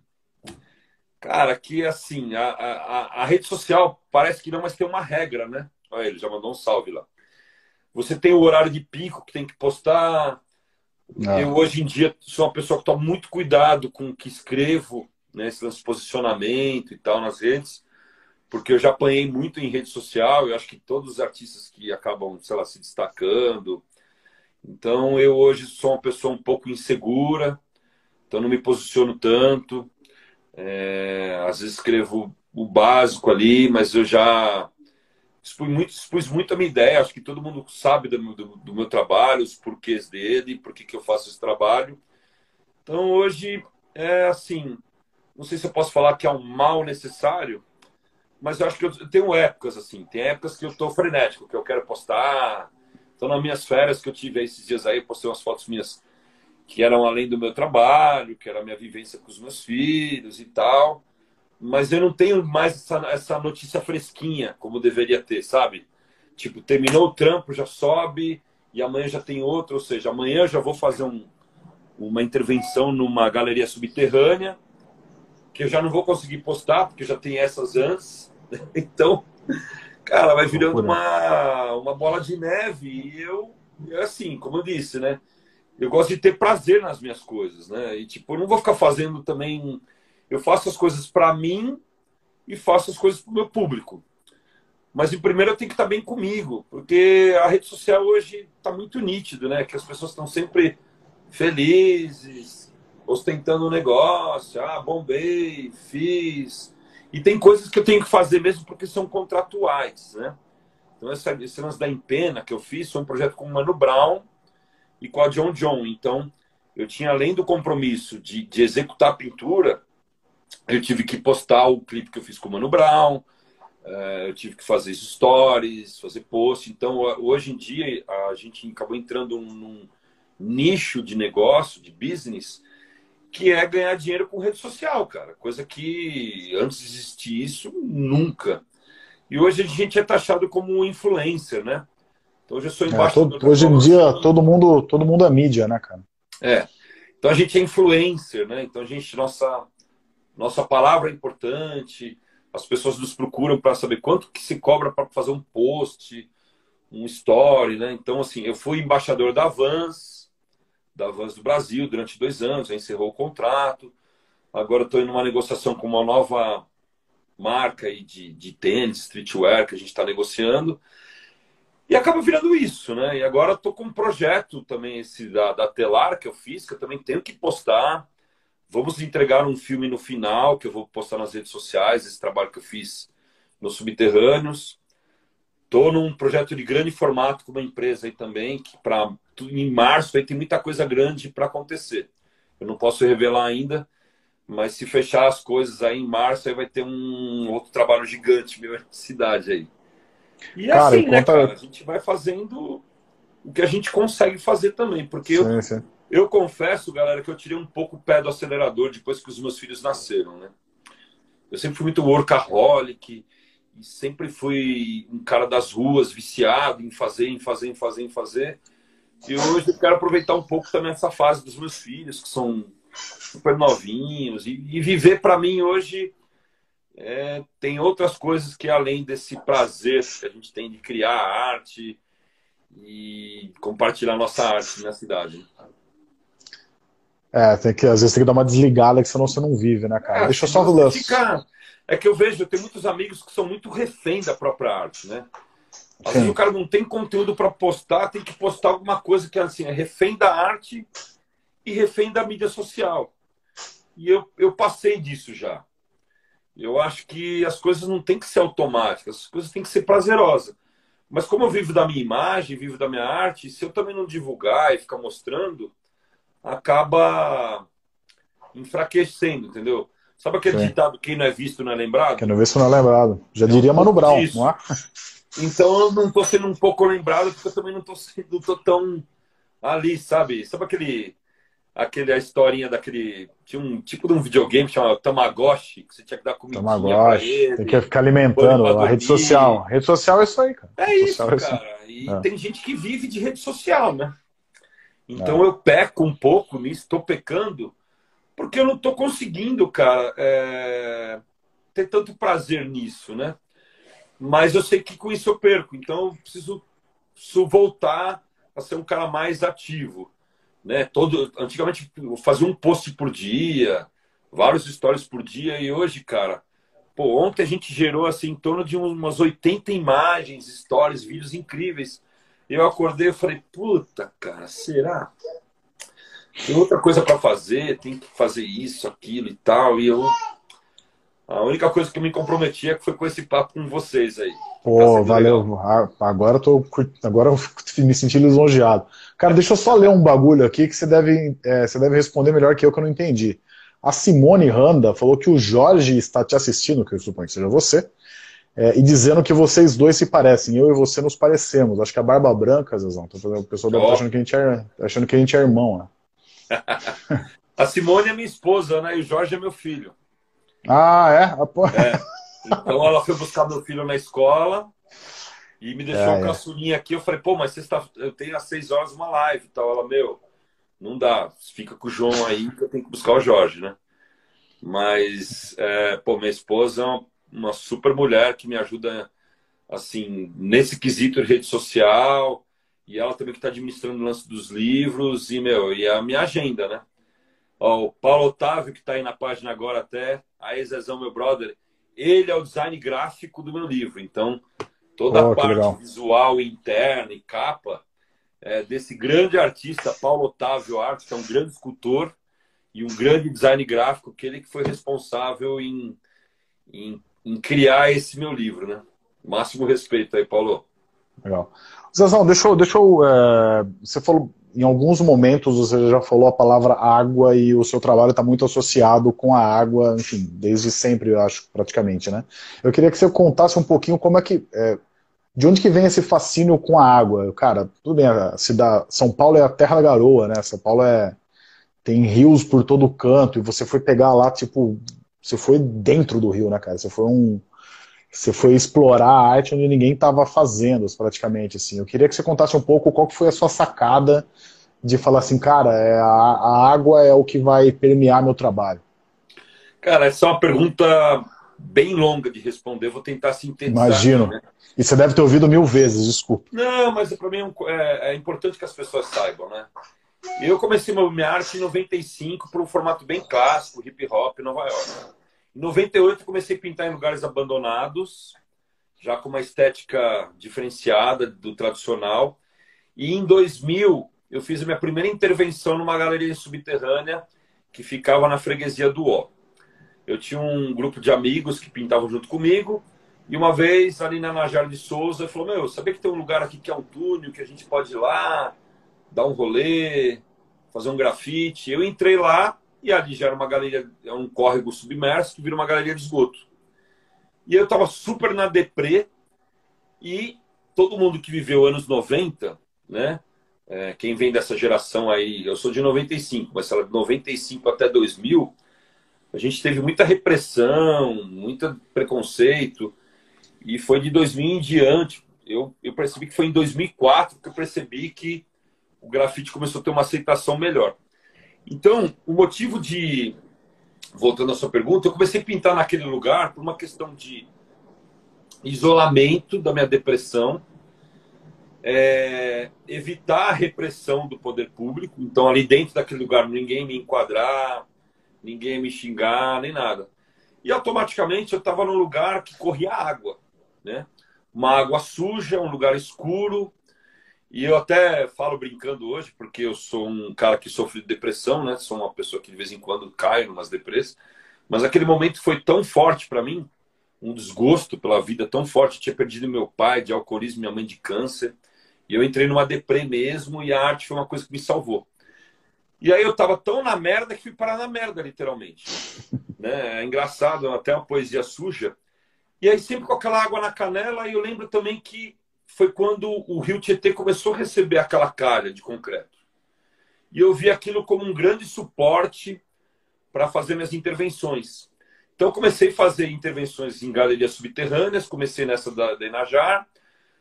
Cara, que assim, a, a, a rede social parece que não, mas tem uma regra, né? Olha, ele já mandou um salve lá. Você tem o horário de pico que tem que postar. Não. Eu, hoje em dia, sou uma pessoa que toma muito cuidado com o que escrevo, né? Esse posicionamento e tal nas redes porque eu já apanhei muito em rede social, eu acho que todos os artistas que acabam, sei lá, se destacando. Então eu hoje sou uma pessoa um pouco insegura, então não me posiciono tanto. É, às vezes escrevo o básico ali, mas eu já expus muito, expus muito a minha ideia. Acho que todo mundo sabe do, do, do meu trabalho, os porquês dele, por que, que eu faço esse trabalho. Então hoje é assim, não sei se eu posso falar que é um mal necessário, mas eu acho que eu tenho épocas assim. Tem épocas que eu estou frenético, que eu quero postar. Então, nas minhas férias que eu tive esses dias aí, postei umas fotos minhas que eram além do meu trabalho, que era a minha vivência com os meus filhos e tal. Mas eu não tenho mais essa, essa notícia fresquinha como deveria ter, sabe? Tipo, terminou o trampo, já sobe e amanhã já tem outro. Ou seja, amanhã eu já vou fazer um, uma intervenção numa galeria subterrânea que eu já não vou conseguir postar, porque já tem essas antes. Então, cara, vai virando uma, uma bola de neve. E eu, assim, como eu disse, né? Eu gosto de ter prazer nas minhas coisas, né? E, tipo, eu não vou ficar fazendo também. Eu faço as coisas para mim e faço as coisas para o meu público. Mas, em primeiro, eu tenho que estar bem comigo, porque a rede social hoje está muito nítido, né? Que as pessoas estão sempre felizes, ostentando o um negócio, ah, bombei, fiz. E tem coisas que eu tenho que fazer mesmo porque são contratuais, né? Então, essa, esse lance da Empena que eu fiz foi um projeto com o Mano Brown e com a John John. Então, eu tinha, além do compromisso de, de executar a pintura, eu tive que postar o clipe que eu fiz com o Mano Brown, uh, eu tive que fazer stories, fazer post. Então, hoje em dia, a gente acabou entrando num nicho de negócio, de business, que é ganhar dinheiro com rede social, cara. Coisa que antes de existir isso, nunca. E hoje a gente é taxado como influencer, né? Então hoje eu sou embaixador. É, todo, hoje em dia todo mundo, todo mundo é mídia, né, cara? É. Então a gente é influencer, né? Então a gente nossa nossa palavra é importante. As pessoas nos procuram para saber quanto que se cobra para fazer um post, um story, né? Então assim, eu fui embaixador da Vans, da Vans do Brasil durante dois anos, encerrou o contrato. Agora estou em uma negociação com uma nova marca aí de, de tênis, streetwear, que a gente está negociando. E acaba virando isso, né? E agora estou com um projeto também esse da, da Telar que eu fiz, que eu também tenho que postar. Vamos entregar um filme no final, que eu vou postar nas redes sociais, esse trabalho que eu fiz nos Subterrâneos. Estou num projeto de grande formato com uma empresa aí também, que para em março aí tem muita coisa grande para acontecer. Eu não posso revelar ainda, mas se fechar as coisas aí em março, aí vai ter um outro trabalho gigante meu na cidade aí. E cara, assim, né, cara? A gente vai fazendo o que a gente consegue fazer também, porque sim, eu, sim. eu confesso, galera, que eu tirei um pouco o pé do acelerador depois que os meus filhos nasceram, né? Eu sempre fui muito workaholic, e sempre fui um cara das ruas, viciado em fazer, em fazer, em fazer, em fazer. E hoje eu quero aproveitar um pouco também essa fase dos meus filhos, que são super novinhos. E, e viver para mim hoje é, tem outras coisas que além desse prazer que a gente tem de criar arte e compartilhar nossa arte na cidade. É, tem que, às vezes tem que dar uma desligada, que senão você não vive, né, cara? É, Deixa eu só lance. Fica é que eu vejo, eu tenho muitos amigos que são muito refém da própria arte, né? Às vezes o cara não tem conteúdo para postar, tem que postar alguma coisa que assim, é refém da arte e refém da mídia social. E eu, eu passei disso já. Eu acho que as coisas não têm que ser automáticas, as coisas têm que ser prazerosas. Mas como eu vivo da minha imagem, vivo da minha arte, se eu também não divulgar e ficar mostrando, acaba enfraquecendo, entendeu? Sabe aquele Sim. ditado, quem não é visto não é lembrado? Quem não é visto não é lembrado. Já é diria Mano Brown, disso. não é? Então eu não estou sendo um pouco lembrado, porque eu também não estou sendo tô tão ali, sabe? Sabe aquele aquele a historinha daquele tinha um tipo de um videogame chamado Tamagotchi que você tinha que dar comida para ele. Tem que ficar alimentando a rede social. A rede social é isso aí, cara. É isso, é cara. E é. tem gente que vive de rede social, né? Então é. eu peco um pouco nisso, estou pecando, porque eu não estou conseguindo, cara, é... ter tanto prazer nisso, né? Mas eu sei que com isso eu perco, então eu preciso, preciso voltar a ser um cara mais ativo né? Todo, antigamente eu fazia um post por dia, vários stories por dia, e hoje, cara, pô, ontem a gente gerou assim em torno de umas 80 imagens, stories, vídeos incríveis. Eu acordei e falei, puta, cara, será? Tem outra coisa para fazer, tem que fazer isso, aquilo e tal. E eu. A única coisa que eu me comprometi é foi com esse papo com vocês aí. Pô, valeu. Legal. Agora eu tô. Agora eu me senti lisonjeado. Cara, deixa eu só ler um bagulho aqui que você deve, é, você deve responder melhor que eu, que eu não entendi. A Simone Randa falou que o Jorge está te assistindo, que eu suponho que seja você, é, e dizendo que vocês dois se parecem. Eu e você nos parecemos. Acho que a Barba Branca, Zezão, o pessoal deve estar achando que a gente é, achando que a gente é irmão, né? a Simone é minha esposa, né? E o Jorge é meu filho. Ah, é? é. Então ela foi buscar meu filho na escola. E me deixou é, um caçulinha é. aqui. Eu falei, pô, mas sexta... eu tenho às seis horas uma live e tal. Ela, meu, não dá. Fica com o João aí que eu tenho que buscar o Jorge, né? Mas, é, pô, minha esposa é uma, uma, super mulher que me ajuda, assim, nesse quesito de rede social. E ela também que está administrando o lance dos livros. E, meu, e a minha agenda, né? Ó, o Paulo Otávio, que está aí na página agora até. Aí, Zezão, meu brother. Ele é o design gráfico do meu livro. Então, toda oh, a parte visual interna e capa é, desse grande artista, Paulo Otávio Arte, que é um grande escultor e um grande design gráfico, que ele que foi responsável em, em, em criar esse meu livro, né? Máximo respeito aí, Paulo. Legal. Zezão, deixa eu. Deixa eu é, você falou, em alguns momentos, você já falou a palavra água e o seu trabalho está muito associado com a água, enfim, desde sempre, eu acho, praticamente, né? Eu queria que você contasse um pouquinho como é que. É, de onde que vem esse fascínio com a água? Cara, tudo bem, cidade, São Paulo é a terra da garoa, né? São Paulo é tem rios por todo canto e você foi pegar lá, tipo, você foi dentro do rio, né, cara? Você foi um você foi explorar a arte onde ninguém estava fazendo, praticamente, assim. Eu queria que você contasse um pouco qual que foi a sua sacada de falar assim, cara, é, a, água é o que vai permear meu trabalho. Cara, essa é uma pergunta bem longa de responder, vou tentar sintetizar. Imagino. Né? E você deve ter ouvido mil vezes, desculpa. Não, mas para mim é, é, é, importante que as pessoas saibam, né? Eu comecei minha arte em 95 para um formato bem clássico, hip hop, Nova York. Em 98 comecei a pintar em lugares abandonados, já com uma estética diferenciada do tradicional. E em 2000 eu fiz a minha primeira intervenção numa galeria subterrânea que ficava na freguesia do Ó eu tinha um grupo de amigos que pintavam junto comigo. E uma vez, ali na Najara de Souza, falou: Meu, sabia que tem um lugar aqui que é um túnel, que a gente pode ir lá, dar um rolê, fazer um grafite. Eu entrei lá e ali já era uma galeria, é um córrego submerso que vira uma galeria de esgoto. E eu tava super na deprê e todo mundo que viveu anos 90, né? É, quem vem dessa geração aí, eu sou de 95, mas ela de 95 até 2000 a gente teve muita repressão, muito preconceito, e foi de 2000 em diante. Eu, eu percebi que foi em 2004 que eu percebi que o grafite começou a ter uma aceitação melhor. Então, o motivo de. Voltando à sua pergunta, eu comecei a pintar naquele lugar por uma questão de isolamento da minha depressão, é, evitar a repressão do poder público. Então, ali dentro daquele lugar, ninguém me enquadrar, ninguém me xingar, nem nada. E automaticamente eu estava num lugar que corria água, né? Uma água suja, um lugar escuro. E eu até falo brincando hoje, porque eu sou um cara que sofre de depressão, né? Sou uma pessoa que de vez em quando cai em umas depressões. Mas aquele momento foi tão forte para mim, um desgosto pela vida tão forte. tinha perdido meu pai de alcoolismo, minha mãe de câncer. E eu entrei numa deprê mesmo e a arte foi uma coisa que me salvou. E aí eu tava tão na merda que fui parar na merda, literalmente. né? É engraçado, até uma poesia suja. E aí sempre com aquela água na canela, e eu lembro também que foi quando o Rio Tietê começou a receber aquela calha de concreto. E eu vi aquilo como um grande suporte para fazer minhas intervenções. Então comecei a fazer intervenções em galerias subterrâneas, comecei nessa da, da Inajar,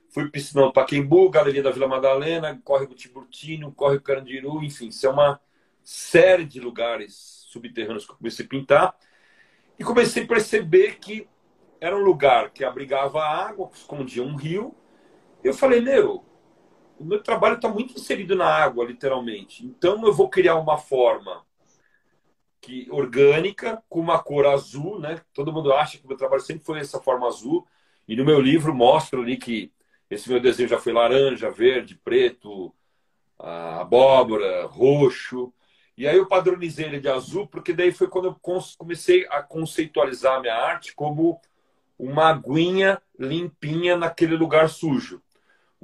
fui Piscinão Paquembu, Galeria da Vila Madalena, Córrego Tiburtino, Córrego Carandiru, enfim, isso é uma série de lugares subterrâneos que eu comecei a pintar. E comecei a perceber que era um lugar que abrigava água, que escondia um rio. Eu falei, meu, o meu trabalho está muito inserido na água, literalmente. Então eu vou criar uma forma que orgânica, com uma cor azul, né? Todo mundo acha que o meu trabalho sempre foi essa forma azul. E no meu livro mostro ali que esse meu desenho já foi laranja, verde, preto, abóbora, roxo. E aí eu padronizei ele de azul, porque daí foi quando eu comecei a conceitualizar a minha arte como uma aguinha limpinha naquele lugar sujo.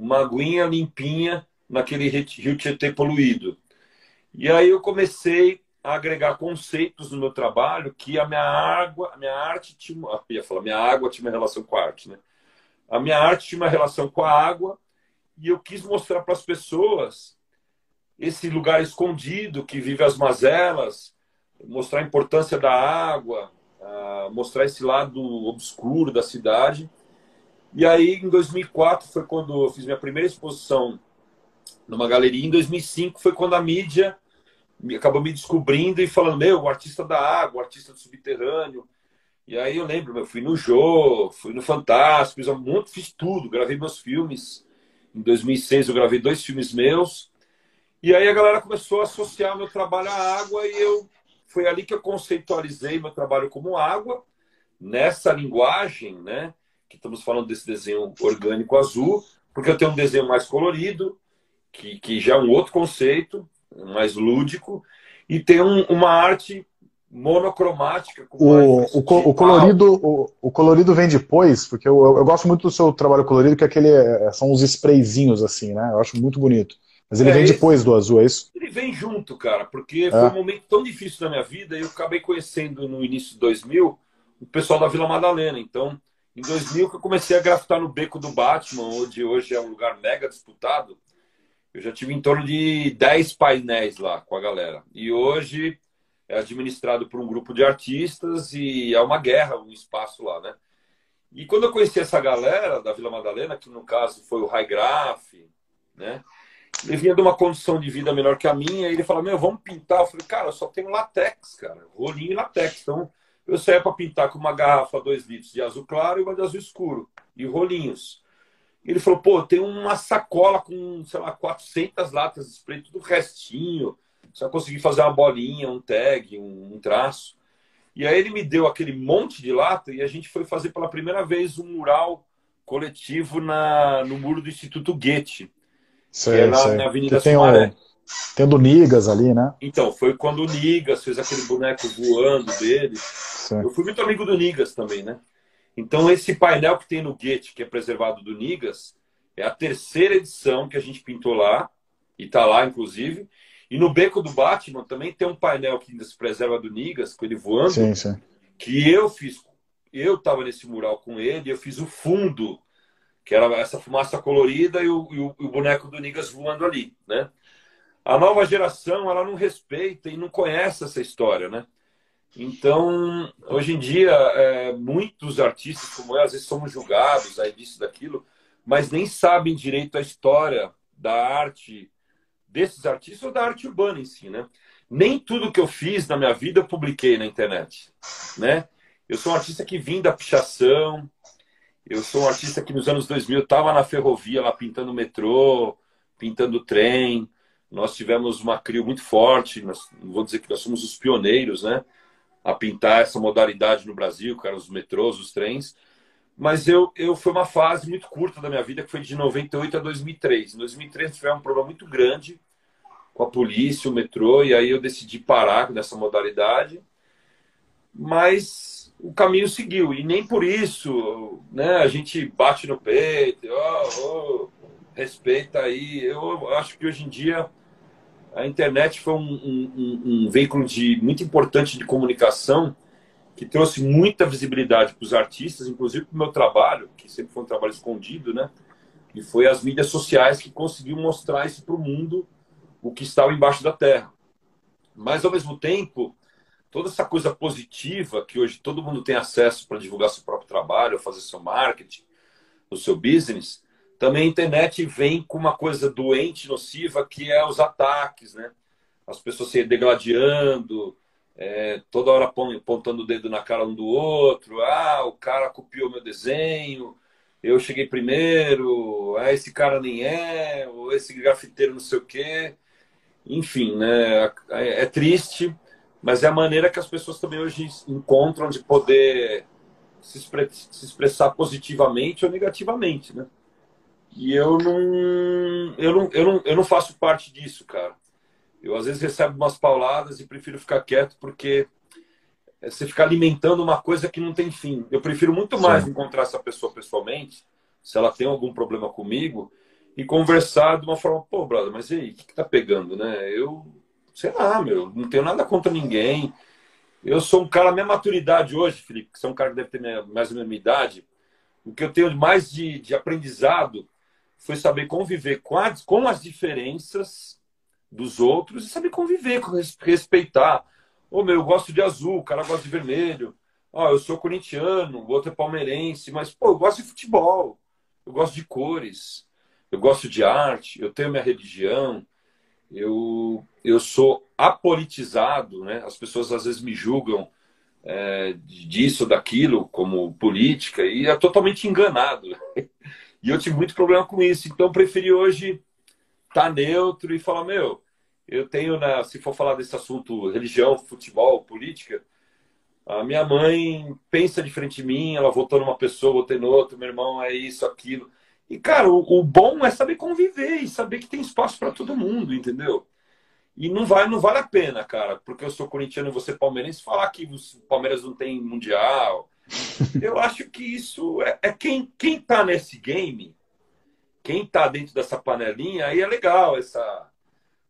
Uma aguinha limpinha naquele rio Tietê poluído. E aí eu comecei a agregar conceitos no meu trabalho que a minha água, a minha arte tinha, eu ia falar, minha água tinha uma relação com a arte, né? A minha arte tinha uma relação com a água e eu quis mostrar para as pessoas esse lugar escondido que vive as mazelas, mostrar a importância da água, mostrar esse lado obscuro da cidade. E aí, em 2004, foi quando eu fiz minha primeira exposição numa galeria. Em 2005 foi quando a mídia acabou me descobrindo e falando: Meu, o artista da água, o artista do subterrâneo. E aí eu lembro, eu fui no Jô, fui no Fantástico, fiz, um monte, fiz tudo, gravei meus filmes. Em 2006 eu gravei dois filmes meus. E aí a galera começou a associar meu trabalho à água e eu foi ali que eu conceitualizei meu trabalho como água nessa linguagem, né? Que estamos falando desse desenho orgânico azul, porque eu tenho um desenho mais colorido, que, que já é um outro conceito, mais lúdico, e tem um, uma arte monocromática. O, o, o, colorido, o, o, colorido vem depois, porque eu, eu, gosto muito do seu trabalho colorido, que é aquele é, são uns sprayzinhos assim, né? Eu acho muito bonito. Mas ele é, vem depois esse, do azul, é isso? Ele vem junto, cara, porque é. foi um momento tão difícil da minha vida e eu acabei conhecendo no início de 2000 o pessoal da Vila Madalena. Então, em 2000 que eu comecei a grafitar no Beco do Batman, onde hoje é um lugar mega disputado, eu já tive em torno de 10 painéis lá com a galera. E hoje é administrado por um grupo de artistas e é uma guerra, um espaço lá, né? E quando eu conheci essa galera da Vila Madalena, que no caso foi o High Graph, né? Ele vinha de uma condição de vida melhor que a minha, e ele falou: Meu, vamos pintar. Eu falei: Cara, eu só tenho latex, cara, rolinho e latex. Então, eu saía para pintar com uma garrafa 2 litros de azul claro e uma de azul escuro, e rolinhos. Ele falou: Pô, tem uma sacola com, sei lá, 400 latas de spray, tudo restinho. Só consegui fazer uma bolinha, um tag, um, um traço. E aí ele me deu aquele monte de lata e a gente foi fazer pela primeira vez um mural coletivo na, no muro do Instituto Goethe Sei, é na, na Avenida Sumaré. O, tem o do Nigas ali, né? Então, foi quando o Nigas fez aquele boneco voando dele. Sim. Eu fui muito amigo do Nigas também, né? Então, esse painel que tem no Goethe, que é preservado do Nigas, é a terceira edição que a gente pintou lá, e tá lá, inclusive. E no Beco do Batman também tem um painel que ainda se preserva do Nigas, com ele voando, sim, sim. que eu fiz. Eu estava nesse mural com ele, eu fiz o fundo que era essa fumaça colorida e o, e o, e o boneco do Nigas voando ali, né? A nova geração, ela não respeita e não conhece essa história, né? Então, hoje em dia, é, muitos artistas como eu, às vezes somos julgados aí disso, daquilo, mas nem sabem direito a história da arte desses artistas ou da arte urbana em si, né? Nem tudo que eu fiz na minha vida eu publiquei na internet, né? Eu sou um artista que vim da pichação, eu sou um artista que nos anos 2000 estava na ferrovia lá pintando metrô, pintando trem. Nós tivemos uma crio muito forte, nós, não vou dizer que nós somos os pioneiros, né? A pintar essa modalidade no Brasil, que eram os metrôs, os trens. Mas eu, eu foi uma fase muito curta da minha vida, que foi de 98 a 2003. Em 2003 tivemos um problema muito grande com a polícia, o metrô, e aí eu decidi parar nessa modalidade. Mas o caminho seguiu. E nem por isso né, a gente bate no peito, oh, oh, respeita aí. Eu acho que hoje em dia a internet foi um, um, um veículo de, muito importante de comunicação que trouxe muita visibilidade para os artistas, inclusive para o meu trabalho, que sempre foi um trabalho escondido, né? E foi as mídias sociais que conseguiu mostrar isso para o mundo, o que estava embaixo da terra. Mas, ao mesmo tempo, toda essa coisa positiva que hoje todo mundo tem acesso para divulgar seu próprio trabalho, fazer seu marketing, o seu business, também a internet vem com uma coisa doente, nociva, que é os ataques, né? As pessoas se degladiando, é, toda hora apontando o dedo na cara um do outro. Ah, o cara copiou meu desenho, eu cheguei primeiro, ah, esse cara nem é, ou esse grafiteiro não sei o quê. Enfim, né? É, é triste, mas é a maneira que as pessoas também hoje encontram de poder se, expressar positivamente ou negativamente, né? E eu não, eu não, eu não, eu não faço parte disso, cara. Eu às vezes recebo umas pauladas e prefiro ficar quieto porque você fica alimentando uma coisa que não tem fim. Eu prefiro muito mais Sim. encontrar essa pessoa pessoalmente, se ela tem algum problema comigo, e conversar de uma forma, pô, brother, mas e aí, o que, que tá pegando, né? Eu, sei lá, meu, não tenho nada contra ninguém. Eu sou um cara, minha maturidade hoje, Felipe, que você é um cara que deve ter mais ou menos minha idade, o que eu tenho mais de, de aprendizado foi saber conviver com as, com as diferenças dos outros e saber conviver, respeitar. Ô, meu, eu gosto de azul, o cara gosta de vermelho. Ó, eu sou corintiano, o outro é palmeirense, mas, pô, eu gosto de futebol, eu gosto de cores, eu gosto de arte, eu tenho minha religião, eu, eu sou apolitizado, né? As pessoas às vezes me julgam é, disso, daquilo, como política, e é totalmente enganado. E eu tive muito problema com isso. Então, preferi hoje estar tá neutro e falar: meu, eu tenho, né, se for falar desse assunto, religião, futebol, política, a minha mãe pensa diferente de mim, ela votou numa pessoa, votei no outro, meu irmão é isso, aquilo. E, cara, o, o bom é saber conviver e saber que tem espaço para todo mundo, entendeu? E não vale, não vale a pena, cara, porque eu sou corintiano e você palmeirense, falar que o Palmeiras não tem mundial, eu acho que isso é, é quem, quem tá nesse game, quem tá dentro dessa panelinha, aí é legal essa.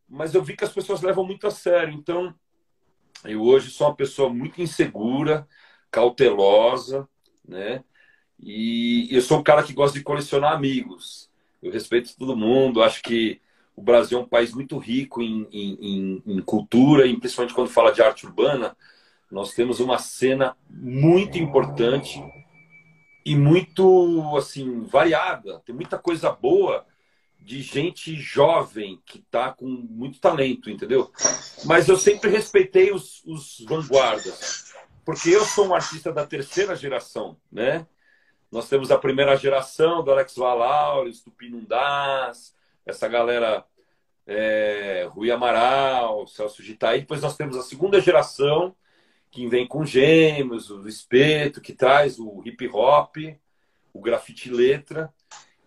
Mas eu vi que as pessoas levam muito a sério. Então, eu hoje sou uma pessoa muito insegura, cautelosa, né? E eu sou um cara que gosta de colecionar amigos. Eu respeito todo mundo. Acho que o Brasil é um país muito rico em, em, em cultura, e principalmente quando fala de arte urbana nós temos uma cena muito importante e muito assim variada. Tem muita coisa boa de gente jovem que está com muito talento, entendeu? Mas eu sempre respeitei os, os vanguardas, porque eu sou um artista da terceira geração, né? Nós temos a primeira geração do Alex Valaures, do Pinundás, essa galera é, Rui Amaral, Celso Gitaí. Depois nós temos a segunda geração, que vem com gêmeos, o espeto, que traz o hip hop, o grafite letra.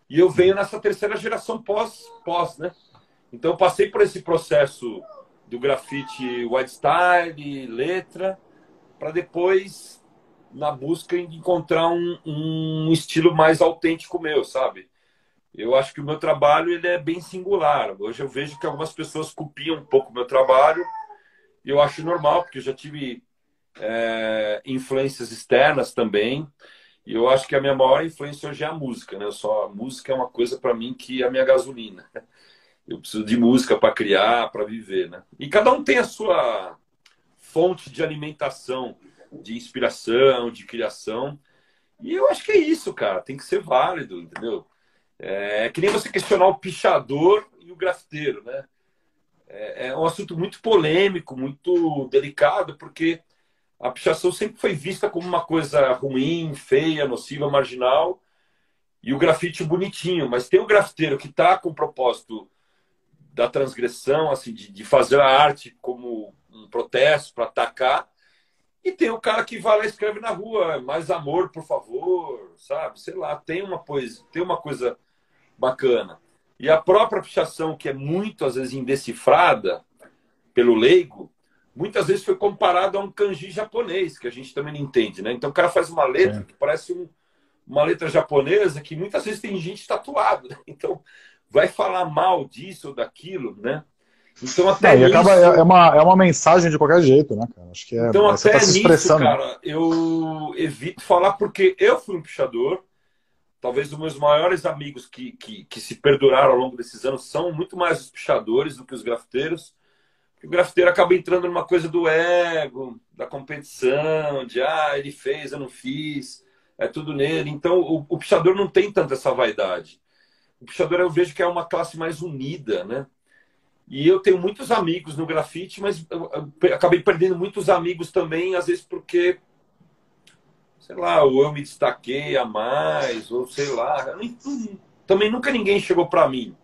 E eu venho nessa terceira geração pós, pós né? Então eu passei por esse processo do grafite white style, letra, para depois na busca de encontrar um, um estilo mais autêntico meu, sabe? Eu acho que o meu trabalho ele é bem singular. Hoje eu vejo que algumas pessoas copiam um pouco o meu trabalho. E eu acho normal, porque eu já tive é, influências externas também. E eu acho que a minha maior influência hoje é a música, né? Só a música é uma coisa para mim que é a minha gasolina. Eu preciso de música para criar, para viver, né? E cada um tem a sua fonte de alimentação, de inspiração, de criação. E eu acho que é isso, cara. Tem que ser válido, entendeu? É, é que nem você questionar o pichador e o grafiteiro, né? É, é um assunto muito polêmico, muito delicado, porque a pichação sempre foi vista como uma coisa ruim, feia, nociva, marginal, e o grafite bonitinho. Mas tem o grafiteiro que está com o propósito da transgressão, assim, de, de fazer a arte como um protesto para atacar, e tem o cara que vai lá e escreve na rua, mais amor, por favor, sabe? Sei lá, tem uma coisa, tem uma coisa bacana. E a própria pichação, que é muito, às vezes, indecifrada pelo leigo, muitas vezes foi comparado a um kanji japonês, que a gente também não entende, né? Então o cara faz uma letra Sim. que parece um, uma letra japonesa que muitas vezes tem gente tatuado, né? Então vai falar mal disso ou daquilo, né? Então até não, nisso... acaba, é, uma, é uma mensagem de qualquer jeito, né, cara? Acho que é, então até tá nisso, cara, eu evito falar porque eu fui um pichador, talvez os meus maiores amigos que, que, que se perduraram ao longo desses anos são muito mais os pichadores do que os grafiteiros. O grafiteiro acaba entrando numa coisa do ego, da competição, de ah, ele fez, eu não fiz, é tudo nele. Então o, o pichador não tem tanta essa vaidade. O pichador eu vejo que é uma classe mais unida, né? E eu tenho muitos amigos no grafite, mas acabei perdendo muitos amigos também, às vezes porque, sei lá, ou eu me destaquei a mais, ou sei lá. Também nunca ninguém chegou para mim.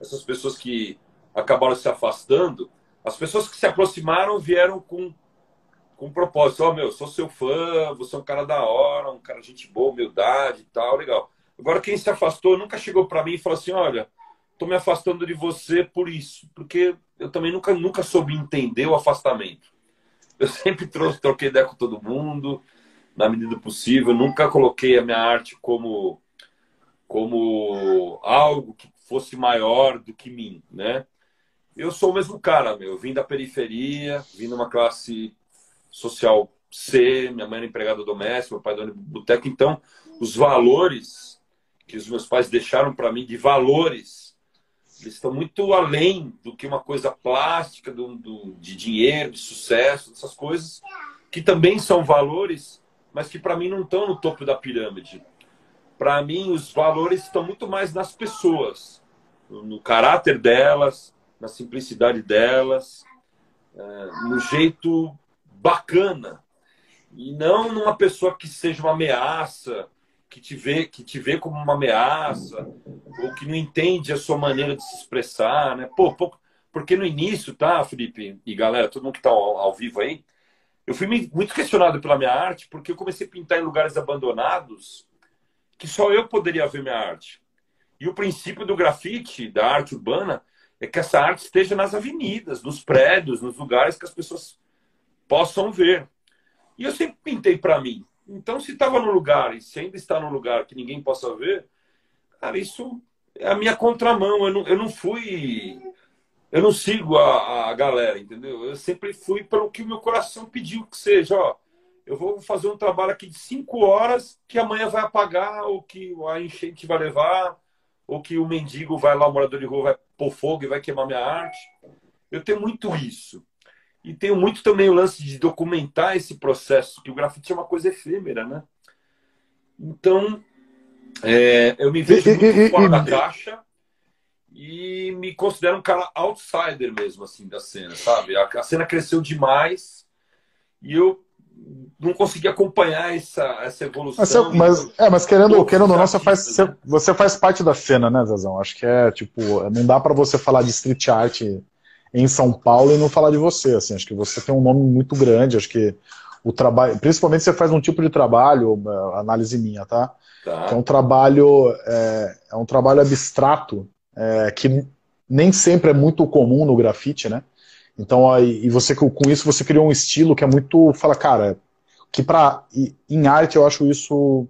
Essas pessoas que acabaram se afastando, as pessoas que se aproximaram vieram com com propósito, ó, oh, meu, sou seu fã, você é um cara da hora, um cara de gente boa, humildade e tal, legal. Agora, quem se afastou nunca chegou para mim e falou assim, olha, tô me afastando de você por isso, porque eu também nunca, nunca soube entender o afastamento. Eu sempre trouxe, troquei ideia com todo mundo, na medida possível, nunca coloquei a minha arte como, como algo que fosse maior do que mim, né? Eu sou o mesmo cara, meu. Eu vim da periferia, vim numa classe social C, minha mãe era empregada doméstica, meu pai dono de boteco. Então, os valores que os meus pais deixaram para mim de valores eles estão muito além do que uma coisa plástica, do, do, de dinheiro, de sucesso, essas coisas, que também são valores, mas que para mim não estão no topo da pirâmide. Para mim, os valores estão muito mais nas pessoas, no caráter delas, na simplicidade delas, é, no jeito bacana. E não numa pessoa que seja uma ameaça, que te vê que te vê como uma ameaça ou que não entende a sua maneira de se expressar, né? Pô, pô porque no início, tá, Felipe e galera, todo mundo que tá ao, ao vivo aí, eu fui muito questionado pela minha arte porque eu comecei a pintar em lugares abandonados que só eu poderia ver minha arte. E o princípio do grafite, da arte urbana, é que essa arte esteja nas avenidas, nos prédios, nos lugares que as pessoas possam ver. E eu sempre pintei para mim. Então, se estava no lugar e se ainda está no lugar que ninguém possa ver, cara, isso é a minha contramão. Eu não, eu não fui. Eu não sigo a, a galera, entendeu? Eu sempre fui pelo que o meu coração pediu que seja. Ó, eu vou fazer um trabalho aqui de cinco horas que amanhã vai apagar, ou que a enchente vai levar, ou que o mendigo vai lá, o morador de rua vai pôr fogo e vai queimar minha arte. Eu tenho muito isso. E tenho muito também o lance de documentar esse processo, que o grafite é uma coisa efêmera, né? Então, é, eu me vejo muito fora da caixa e me considero um cara outsider mesmo, assim, da cena, sabe? A, a cena cresceu demais e eu não consegui acompanhar essa, essa evolução. Mas, mas, é, mas querendo, querendo ou não, você faz, você, né? você faz parte da cena, né, Zezão? Acho que é, tipo, não dá para você falar de street art em São Paulo e não falar de você. Assim, acho que você tem um nome muito grande, acho que o trabalho, principalmente você faz um tipo de trabalho, é, análise minha, tá? tá. é um trabalho, é, é um trabalho abstrato é, que nem sempre é muito comum no grafite, né? Então, aí, e você com isso você criou um estilo que é muito, fala, cara, que para em arte eu acho isso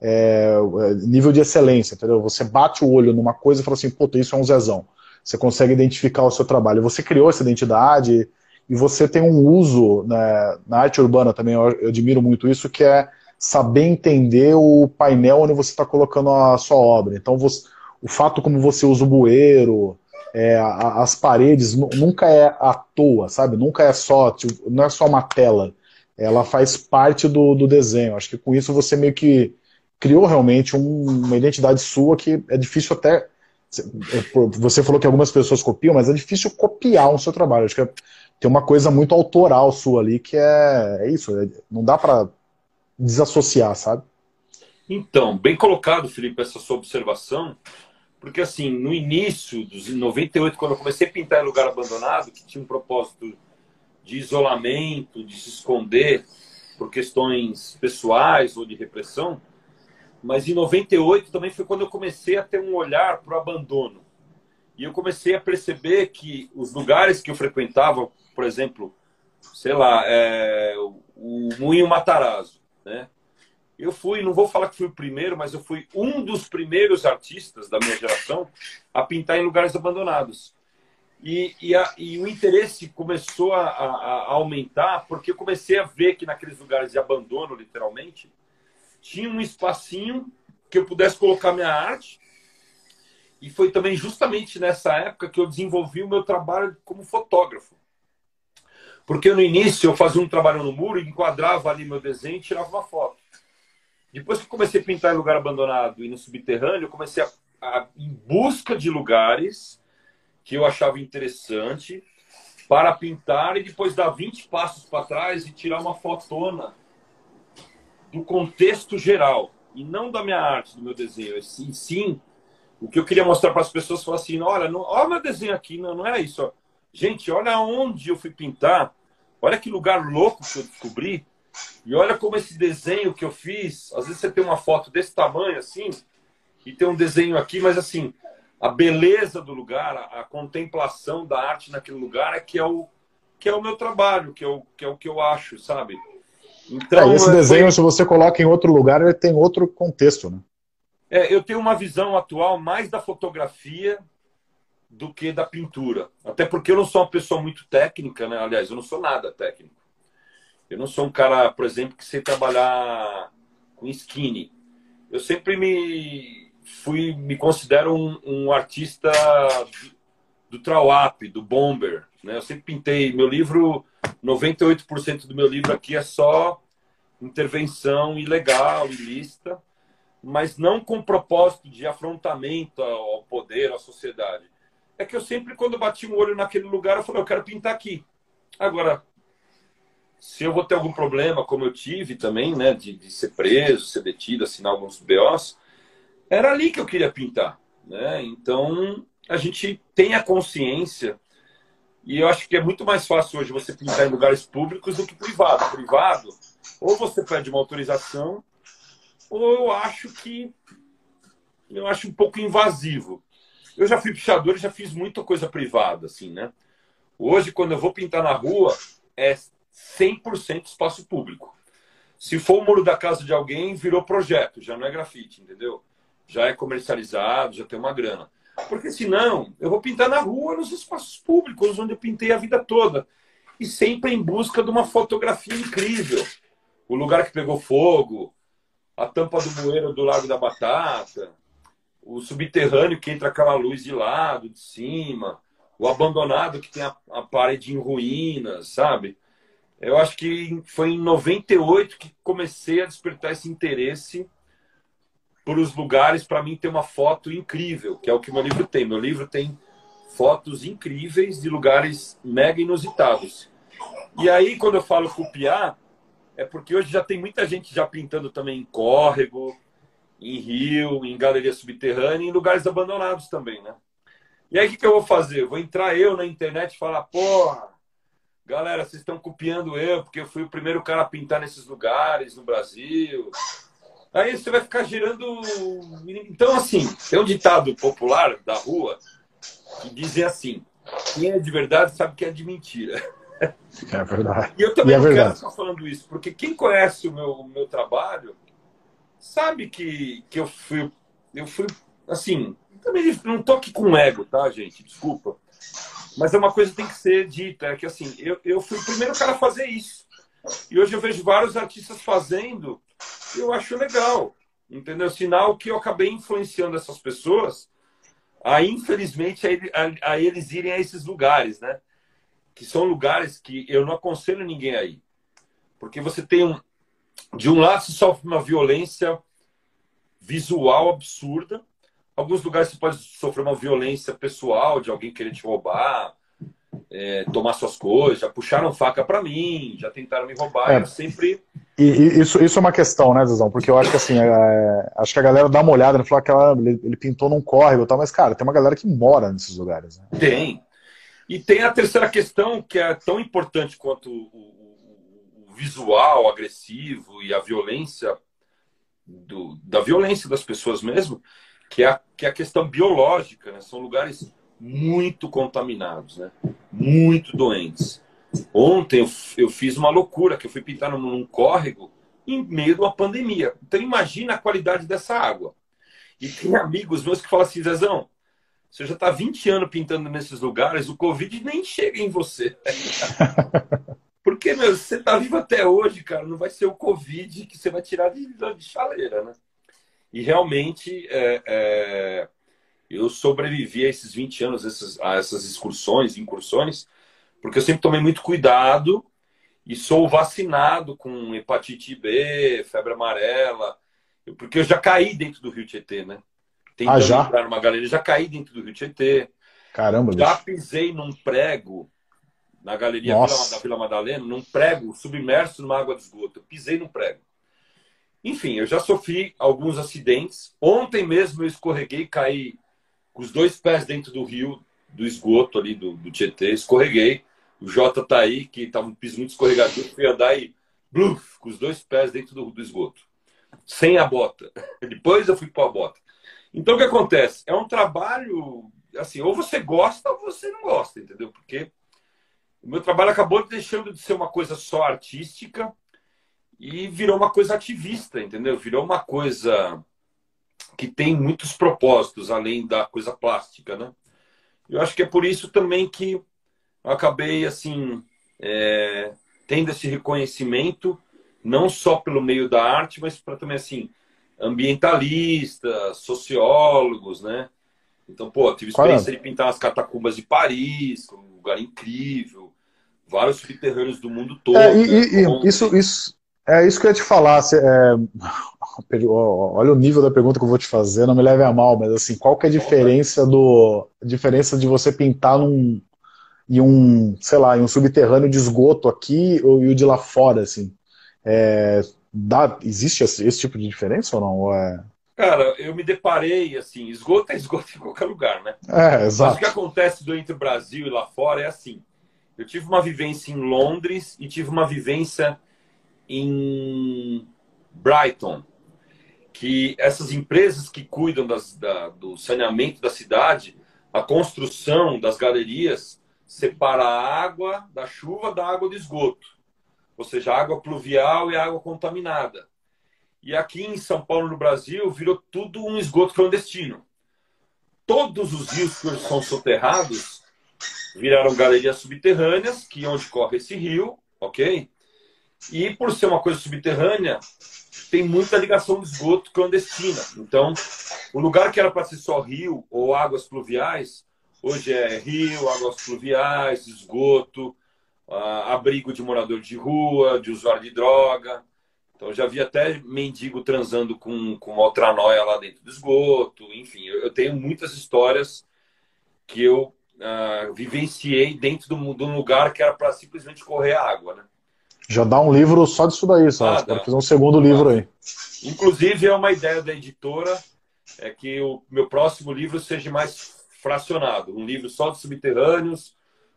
é, nível de excelência, entendeu? Você bate o olho numa coisa e fala assim, puta, isso é um Zezão. Você consegue identificar o seu trabalho. Você criou essa identidade e você tem um uso né, na arte urbana também, eu, eu admiro muito isso, que é saber entender o painel onde você está colocando a sua obra. Então, você, o fato como você usa o bueiro, é, as paredes, nunca é à toa, sabe? Nunca é só, tipo, não é só uma tela. Ela faz parte do, do desenho. Acho que com isso você meio que criou realmente um, uma identidade sua que é difícil até você falou que algumas pessoas copiam, mas é difícil copiar um seu trabalho. Acho que é, tem uma coisa muito autoral sua ali que é, é isso. É, não dá para desassociar, sabe? Então, bem colocado, Felipe, essa sua observação. Porque, assim, no início dos 98, quando eu comecei a pintar em lugar abandonado, que tinha um propósito de isolamento, de se esconder por questões pessoais ou de repressão, mas em 98 também foi quando eu comecei a ter um olhar para o abandono. E eu comecei a perceber que os lugares que eu frequentava, por exemplo, sei lá, é, o Moinho Matarazzo, né? Eu fui, não vou falar que fui o primeiro, mas eu fui um dos primeiros artistas da minha geração a pintar em lugares abandonados. E, e, a, e o interesse começou a, a, a, aumentar porque eu comecei a ver que naqueles lugares de abandono, literalmente, tinha um espacinho que eu pudesse colocar minha arte. E foi também justamente nessa época que eu desenvolvi o meu trabalho como fotógrafo. Porque no início eu fazia um trabalho no muro, enquadrava ali meu desenho e tirava uma foto. Depois que comecei a pintar em lugar abandonado e no subterrâneo, eu comecei a, a em busca de lugares que eu achava interessante para pintar e depois dar 20 passos para trás e tirar uma fotona do contexto geral e não da minha arte, do meu desenho. Sim, sim. O que eu queria mostrar para as pessoas foi assim: olha, não, olha meu desenho aqui, não, não é isso. Ó. Gente, olha onde eu fui pintar, olha que lugar louco que eu descobri. E olha como esse desenho que eu fiz, às vezes você tem uma foto desse tamanho assim, e tem um desenho aqui, mas assim, a beleza do lugar, a, a, contemplação da arte naquele lugar é que é o que é o meu trabalho, que é o que, é o que eu acho, sabe? Então, é, esse desenho, foi... se você coloca em outro lugar, ele tem outro contexto, né? É, eu tenho uma visão atual mais da fotografia do que da pintura. Até porque eu não sou uma pessoa muito técnica, né? Aliás, eu não sou nada técnico. Eu não sou um cara, por exemplo, que sei trabalhar com skinny. Eu sempre me fui me considero um, um artista do, do do bomber. Né? Eu sempre pintei. Meu livro, 98% do meu livro aqui é só intervenção ilegal, ilícita, mas não com propósito de afrontamento ao poder, à sociedade. É que eu sempre, quando bati um olho naquele lugar, eu falei, eu quero pintar aqui. Agora, se eu vou ter algum problema, como eu tive também, né, de, de ser preso, ser detido, assinar alguns BOs, era ali que eu queria pintar. Né? Então, a gente tem a consciência, e eu acho que é muito mais fácil hoje você pintar em lugares públicos do que privado. Privado, ou você pede uma autorização, ou eu acho que eu acho um pouco invasivo. Eu já fui pichador e já fiz muita coisa privada, assim, né? Hoje, quando eu vou pintar na rua, é 100% espaço público. Se for o muro da casa de alguém, virou projeto, já não é grafite, entendeu? já é comercializado, já tem uma grana. Porque senão, eu vou pintar na rua, nos espaços públicos, onde eu pintei a vida toda. E sempre em busca de uma fotografia incrível. O lugar que pegou fogo, a tampa do bueiro do Lago da Batata, o subterrâneo que entra aquela luz de lado, de cima, o abandonado que tem a, a parede em ruínas, sabe? Eu acho que foi em 98 que comecei a despertar esse interesse por os lugares para mim ter uma foto incrível, que é o que meu livro tem. Meu livro tem fotos incríveis de lugares mega inusitados. E aí, quando eu falo copiar, é porque hoje já tem muita gente já pintando também em córrego, em rio, em galeria subterrânea, em lugares abandonados também, né? E aí, o que, que eu vou fazer? vou entrar eu na internet e falar, porra, galera, vocês estão copiando eu, porque eu fui o primeiro cara a pintar nesses lugares no Brasil. Aí você vai ficar girando. Então, assim, tem um ditado popular da rua que dizem assim: quem é de verdade sabe que é de mentira. É verdade. E eu também e é não quero estar falando isso, porque quem conhece o meu, meu trabalho sabe que, que eu fui. Eu fui, assim, também não tô aqui com ego, tá, gente? Desculpa. Mas é uma coisa que tem que ser dita: é que, assim, eu, eu fui o primeiro cara a fazer isso. E hoje eu vejo vários artistas fazendo eu acho legal, entendeu? Sinal que eu acabei influenciando essas pessoas a, infelizmente, a, a, eles irem a esses lugares, né? Que são lugares que eu não aconselho ninguém aí. Porque você tem um. De um lado, você sofre uma violência visual absurda. Alguns lugares você pode sofrer uma violência pessoal de alguém querer te roubar, é, tomar suas coisas, já puxaram faca para mim, já tentaram me roubar, é, eu sempre... E, e, isso, isso é uma questão, né, Zezão? Porque eu acho que assim, é, é acho que a galera dá uma olhada, ele falou que ela, ele, ele, pintou num córrego e tal, mas, cara, tem uma galera que mora nesses lugares. Né? Tem. E tem a terceira questão, que é tão importante quanto o, o, o visual agressivo e a violência, do, da violência das pessoas mesmo, que é a, que é a questão biológica, né? São lugares muito contaminados, né? muito doentes. Ontem eu, eu fiz uma loucura, que eu fui pintar num, num córrego em meio de uma pandemia. Então imagina a qualidade dessa água. E tem amigos meus que falam assim, Zezão, você já está 20 anos pintando nesses lugares, o Covid nem chega em você. Porque, meu, você está vivo até hoje, cara, não vai ser o Covid que você vai tirar de, de chaleira, né? E realmente, é, é, eu sobrevivi a esses 20 anos, essas, a essas excursões, incursões, porque eu sempre tomei muito cuidado e sou vacinado com hepatite B, febre amarela, porque eu já caí dentro do Rio Tietê, né? Tentando ah, já? entrar numa galeria, já caí dentro do Rio Tietê. Caramba, Já bicho. pisei num prego na galeria Vila, da Vila Madalena, num prego submerso numa água de esgoto. Eu pisei num prego. Enfim, eu já sofri alguns acidentes. Ontem mesmo eu escorreguei, caí com os dois pés dentro do rio, do esgoto ali do, do Tietê, escorreguei. O Jota tá aí, que tava um piso muito escorregador, fui andar e bluf, com os dois pés dentro do, do esgoto. Sem a bota. Depois eu fui com a bota. Então o que acontece? É um trabalho, assim, ou você gosta ou você não gosta, entendeu? Porque o meu trabalho acabou deixando de ser uma coisa só artística e virou uma coisa ativista, entendeu? Virou uma coisa que tem muitos propósitos além da coisa plástica, né? Eu acho que é por isso também que eu acabei assim é, tendo esse reconhecimento não só pelo meio da arte, mas para também assim ambientalistas, sociólogos, né? Então, pô, tive experiência é? de pintar as catacumbas de Paris, um lugar incrível, vários subterrâneos do mundo todo. É, e, né? e, isso, isso, é isso que eu ia te falar. é, olha o nível da pergunta que eu vou te fazer, não me leve a mal, mas assim, qual que é a diferença do a diferença de você pintar num em um, sei lá, em um subterrâneo de esgoto aqui e o de lá fora, assim? É, dá, existe esse, esse, tipo de diferença ou não? Ou é... Cara, eu me deparei, assim, esgoto é esgoto em qualquer lugar, né? É, exato. Mas o que acontece do entre o Brasil e lá fora é assim. Eu tive uma vivência em Londres e tive uma vivência em Brighton, que essas empresas que cuidam das, da, do saneamento da cidade, a construção das galerias separa a água da chuva da água de esgoto ou seja, água pluvial e água contaminada. E aqui em São Paulo, no Brasil, virou tudo um esgoto clandestino. Todos os rios que hoje são soterrados viraram galerias subterrâneas, que é onde corre esse rio, ok? E por ser uma coisa subterrânea, tem muita ligação de esgoto clandestina. Então, o lugar que era para ser só rio ou águas pluviais, hoje é rio, águas pluviais, esgoto, abrigo de morador de rua, de usuário de droga. Então já vi até mendigo transando com, com uma outra noia lá dentro do esgoto. Enfim, eu, tenho muitas histórias que eu uh, vivenciei dentro do, do lugar que era para simplesmente correr água, né? Já dá um livro só disso daí, só. Ah, Pode fazer um segundo ah, livro aí. Inclusive, é uma ideia da editora é que o meu próximo livro seja mais fracionado. Um livro só de subterrâneos,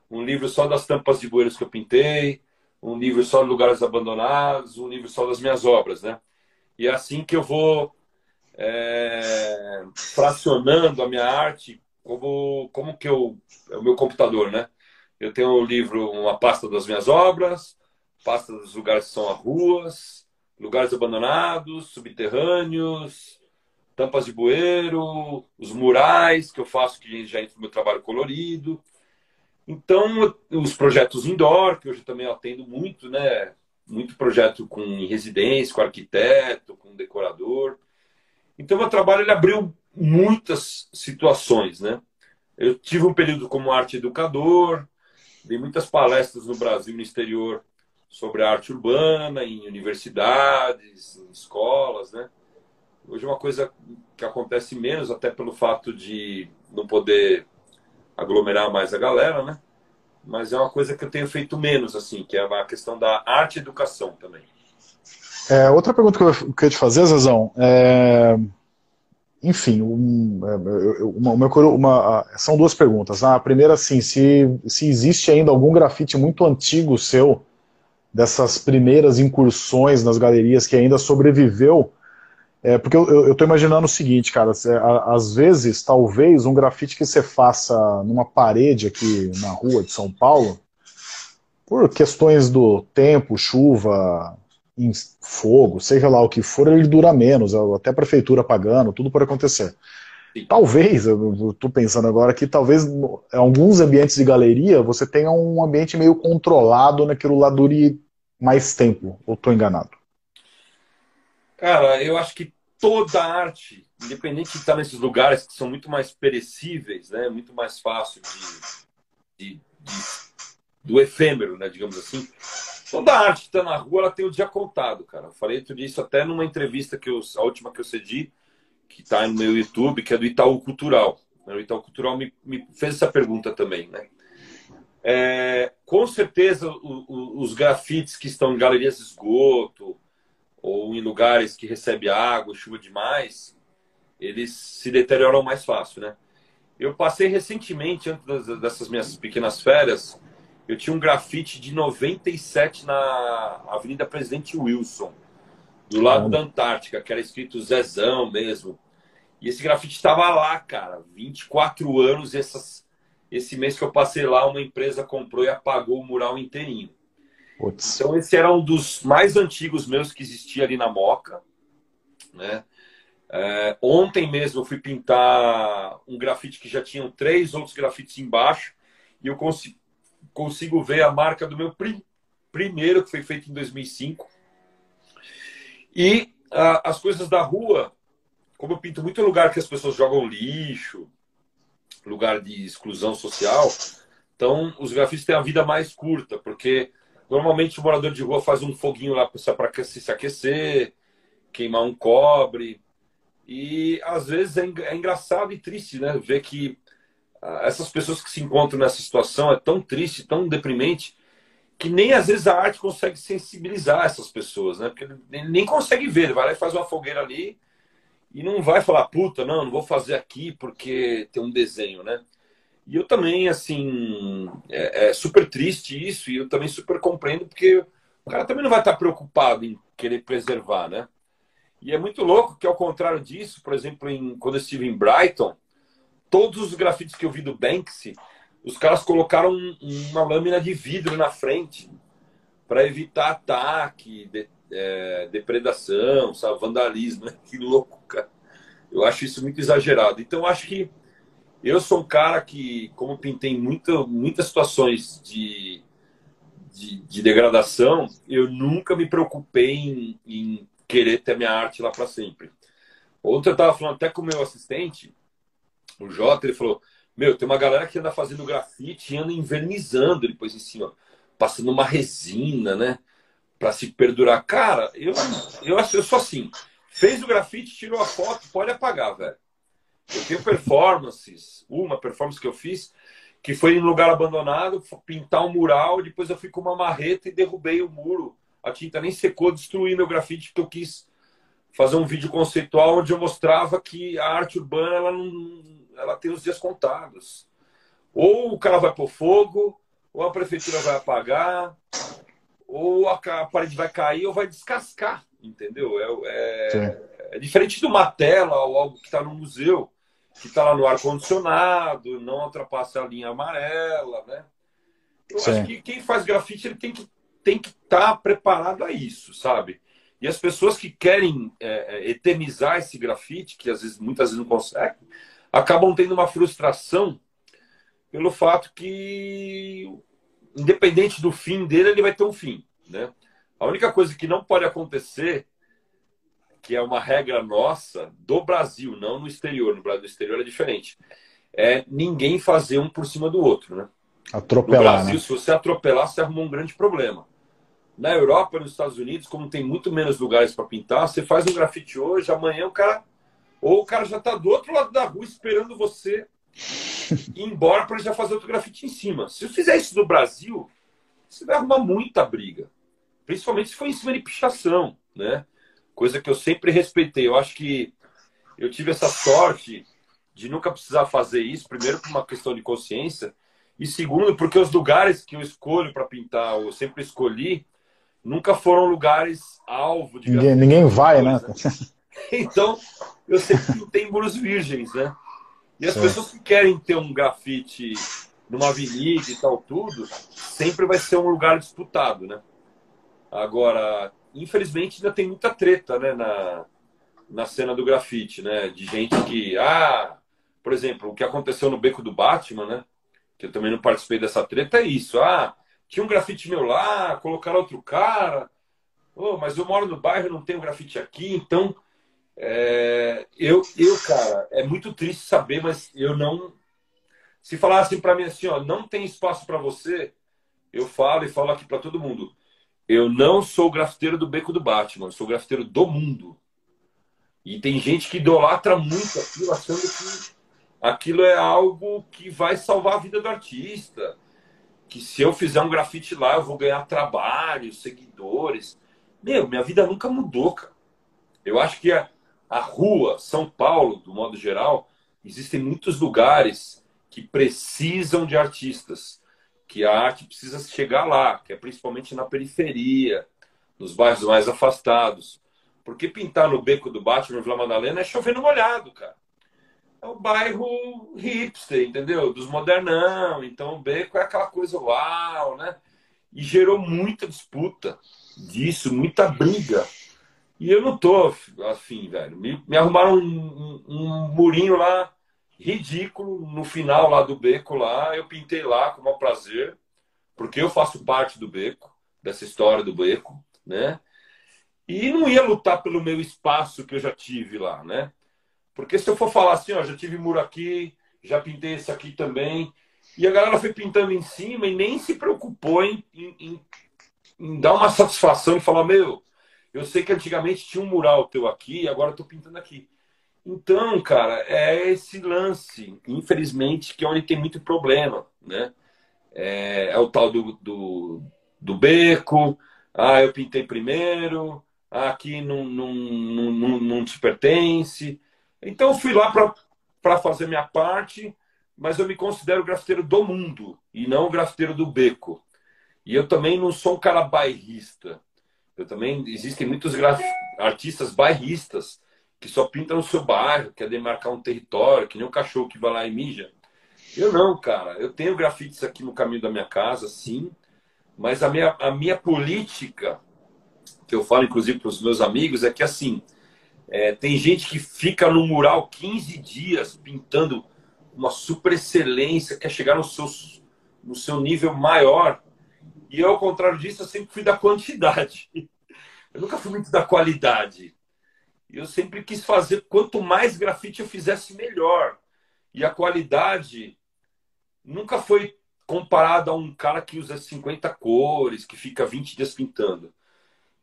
um livro só das tampas de bueiros que eu pintei, um livro só de lugares abandonados, um livro só das minhas obras, né? E é assim que eu vou é, fracionando a minha arte como, como que eu... É o meu computador, né? Eu tenho um livro, uma pasta das minhas obras, pasta dos lugares que são as ruas, lugares abandonados, subterrâneos, tampas de bueiro, os murais que eu faço que já entra no meu trabalho colorido. Então, os projetos indoor, que hoje também atendo muito, né? Muito projeto com residência, com arquiteto, com decorador. Então, meu trabalho ele abriu muitas situações, né? Eu tive um período como arte educador, dei muitas palestras no Brasil e no exterior sobre arte urbana, em universidades, em escolas, né? Hoje é uma coisa que acontece menos, até pelo fato de não poder aglomerar mais a galera, né? Mas é uma coisa que eu tenho feito menos, assim, que é a questão da arte e educação também. É, outra pergunta que eu queria te fazer, Zezão, é... enfim, um, é, uma, uma, uma, são duas perguntas. A primeira, assim, se, se existe ainda algum grafite muito antigo seu, dessas primeiras incursões nas galerias que ainda sobreviveu é, porque eu, tô imaginando o seguinte, cara, é, às vezes, talvez, um grafite que você faça numa parede aqui na rua de São Paulo, por questões do tempo, chuva, fogo, seja lá o que for, ele dura menos, até a prefeitura pagando, tudo pode acontecer. Sim. Talvez, eu estou pensando agora que talvez em alguns ambientes de galeria você tenha um ambiente meio controlado naquilo lá dure mais tempo, ou estou enganado? Cara, eu acho que toda arte, independente de estar nesses lugares que são muito mais perecíveis, né, muito mais fácil de, de, de do efêmero, né, digamos assim, toda arte que está na rua ela tem o dia contado, cara. Eu falei tudo isso até numa entrevista que eu, a última que eu cedi, que está no meu YouTube, que é do Itaú Cultural. O Itaú Cultural me, me fez essa pergunta também, né? É, com certeza, o, o, os grafites que estão em galerias de esgoto ou em lugares que recebe água, chuva demais, eles se deterioram mais fácil, né? Eu passei recentemente, antes dessas minhas pequenas férias, eu tinha um grafite de 97 na Avenida Presidente Wilson, do lado da Antártica, que era escrito Zezão mesmo. E esse grafite estava lá, cara, 24 anos. Essas, esse mês que eu passei lá, uma empresa comprou e apagou o mural inteirinho. Putz. Então, esse era um dos mais antigos meus que existia ali na Moca. Né? É, ontem mesmo eu fui pintar um grafite que já tinham três outros grafites embaixo e eu consigo, consigo ver a marca do meu prim, primeiro, que foi feito em 2005. E a, as coisas da rua, como eu pinto muito lugar que as pessoas jogam lixo, lugar de exclusão social, então os grafistas têm a vida mais curta, porque normalmente o morador de rua faz um foguinho lá para se aquecer, queimar um cobre. E às vezes é, é engraçado e triste, né? Ver que ah, essas pessoas que se encontram nessa situação é tão triste, tão deprimente, que nem às vezes a arte consegue sensibilizar essas pessoas, né? Porque nem consegue ver, ele vai lá e faz uma fogueira ali e não vai falar, puta, não, não vou fazer aqui porque tem um desenho, né? E eu também, assim, é, é, super triste isso, e eu também super compreendo, porque o cara também não vai estar preocupado em querer preservar, né? E é muito louco que, ao contrário disso, por exemplo, em, quando eu estive em Brighton, todos os grafites que eu vi do Banksy, os caras colocaram uma lâmina de vidro na frente para evitar ataque, é, depredação, sabe, vandalismo. Né? Que louco, cara. Eu acho isso muito exagerado. Então, acho que eu sou um cara que, como pintei muito, muitas situações de, de, de, degradação, eu nunca me preocupei em, em querer ter minha arte lá para sempre. Ontem eu estava falando até com o meu assistente, o Jota, ele falou: Meu, tem uma galera que anda fazendo grafite e anda invernizando depois em cima, passando uma resina, né? Para se perdurar. Cara, eu, eu, eu sou assim. Fez o grafite, tirou a foto, pode apagar, velho. Eu tenho performances. Uma performance que eu fiz, que foi em lugar abandonado, pintar um mural, depois eu fui com uma marreta e derrubei o muro. A tinta nem secou, destruí meu grafite, porque eu quis fazer um vídeo conceitual onde eu mostrava que a arte urbana ela, não, ela tem os dias contados. Ou o cara vai pôr fogo, ou a prefeitura vai apagar, ou a parede vai cair ou vai descascar, entendeu? É, é, é diferente de uma tela ou algo que está no museu, que está lá no ar-condicionado, não ultrapassa a linha amarela, né? Eu Sim. acho que quem faz grafite ele tem que tem que estar tá preparado a isso, sabe? E as pessoas que querem é, é, eternizar esse grafite, que às vezes muitas vezes não conseguem, acabam tendo uma frustração pelo fato que independente do fim dele, ele vai ter um fim. Né? A única coisa que não pode acontecer, que é uma regra nossa do Brasil, não no exterior, no Brasil no exterior é diferente, é ninguém fazer um por cima do outro. Né? Atropelar. No Brasil, né? se você atropelar, você arruma um grande problema. Na Europa, nos Estados Unidos, como tem muito menos lugares para pintar, você faz um grafite hoje, amanhã o cara. Ou o cara já está do outro lado da rua esperando você ir embora para já fazer outro grafite em cima. Se eu fizer isso no Brasil, você vai arrumar muita briga. Principalmente se for em cima de pichação, né? Coisa que eu sempre respeitei. Eu acho que eu tive essa sorte de nunca precisar fazer isso, primeiro por uma questão de consciência, e segundo, porque os lugares que eu escolho para pintar, eu sempre escolhi, nunca foram lugares alvo de Ninguém, ninguém vai, né? Então, eu sempre pintei muros virgens, né? E as pessoas que querem ter um grafite numa avenida e tal, tudo, sempre vai ser um lugar disputado, né? Agora, infelizmente, ainda tem muita treta, né, na, na cena do grafite, né? De gente que, ah, por exemplo, o que aconteceu no Beco do Batman, né? Que eu também não participei dessa treta, é isso. Ah, tinha um grafite meu lá, colocaram outro cara. Oh, mas eu moro no bairro, não tenho grafite aqui, então é, eu, eu, cara, é muito triste saber, mas eu não. Se falassem para mim assim, ó, não tem espaço para você, eu falo e falo aqui para todo mundo. Eu não sou grafiteiro do beco do Batman, eu sou grafiteiro do mundo. E tem gente que idolatra muito aquilo, achando que aquilo é algo que vai salvar a vida do artista. Que se eu fizer um grafite lá, eu vou ganhar trabalho, seguidores. Meu, minha vida nunca mudou, cara. Eu acho que a, a rua, São Paulo, do modo geral, existem muitos lugares que precisam de artistas, que a arte precisa chegar lá, que é principalmente na periferia, nos bairros mais afastados. Porque pintar no beco do Batman Vila Madalena é chovendo molhado, cara. É o bairro hipster, entendeu? Dos modernão. Então o beco é aquela coisa uau, né? E gerou muita disputa disso, muita briga e eu não tô afim, velho. Me, me arrumaram um, um, um, murinho lá ridículo no final lá do beco lá. Eu pintei lá com o prazer, porque eu faço parte do beco, dessa história do beco, né? E não ia lutar pelo meu espaço que eu já tive lá, né? Porque se eu for falar assim, ó, já tive muro aqui, já pintei esse aqui também, e a galera foi pintando em cima e nem se preocupou em, em, em, em dar uma satisfação e falar, meu, eu sei que antigamente tinha um mural teu aqui e agora estou pintando aqui. Então, cara, é esse lance, infelizmente, que é onde tem muito problema, né? É, é o tal do, do, do, beco, ah, eu pintei primeiro, ah, aqui não, não, te pertence. Então, eu fui lá para fazer minha parte, mas eu me considero grafiteiro do mundo e não grafiteiro do beco. E eu também não sou um cara bairrista. Eu também existem muitos artistas bairristas que só pintam no seu bairro, quer demarcar um território, que nem um cachorro que vai lá e mija. Eu não, cara. Eu tenho grafites aqui no caminho da minha casa, sim, mas a minha, a minha política, que eu falo inclusive para os meus amigos, é que assim, é, tem gente que fica no mural 15 dias pintando uma super excelência, quer chegar no seu, no seu nível maior e eu, ao contrário disso, eu sempre fui da quantidade. Eu nunca fui muito da qualidade. Eu sempre quis fazer, quanto mais grafite eu fizesse, melhor. E a qualidade nunca foi comparada a um cara que usa 50 cores, que fica 20 dias pintando.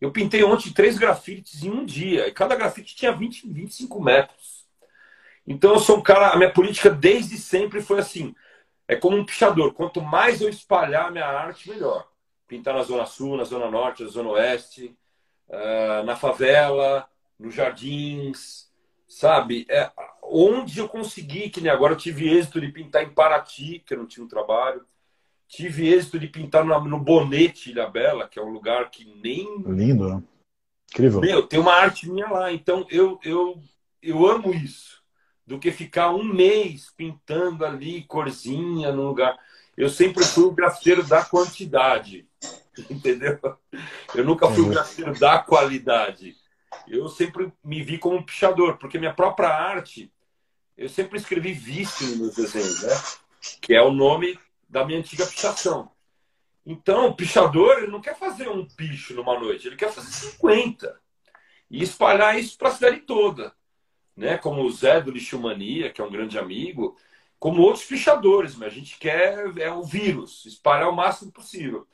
Eu pintei ontem três grafites em um dia, e cada grafite tinha 20, 25 metros. Então eu sou um cara, a minha política desde sempre foi assim: é como um pichador, quanto mais eu espalhar a minha arte, melhor pintar na Zona Sul, na Zona Norte, na Zona Oeste, uh, na favela, nos jardins, sabe? É, onde eu consegui, que nem agora eu tive êxito de pintar em Paraty, que eu não tinha um trabalho, tive êxito de pintar no, no Bonete Ilha Bela, que é um lugar que nem. Lindo, né? Incrível. Meu, tem uma arte minha lá, então eu, eu, eu amo isso. Do que ficar um mês pintando ali corzinha no lugar. Eu sempre fui o grafiteiro da quantidade. Entendeu? Eu nunca fui um grafiteiro da qualidade. Eu sempre me vi como um pichador, porque minha própria arte, eu sempre escrevi vício nos meus desenhos, né? Que é o nome da minha antiga pichação. Então, o pichador, ele não quer fazer um picho numa noite, ele quer fazer 50 e espalhar isso para a cidade toda. Né? Como o Zé do Lixomania, que é um grande amigo, como outros pichadores, mas a gente quer é o vírus, espalhar o máximo possível.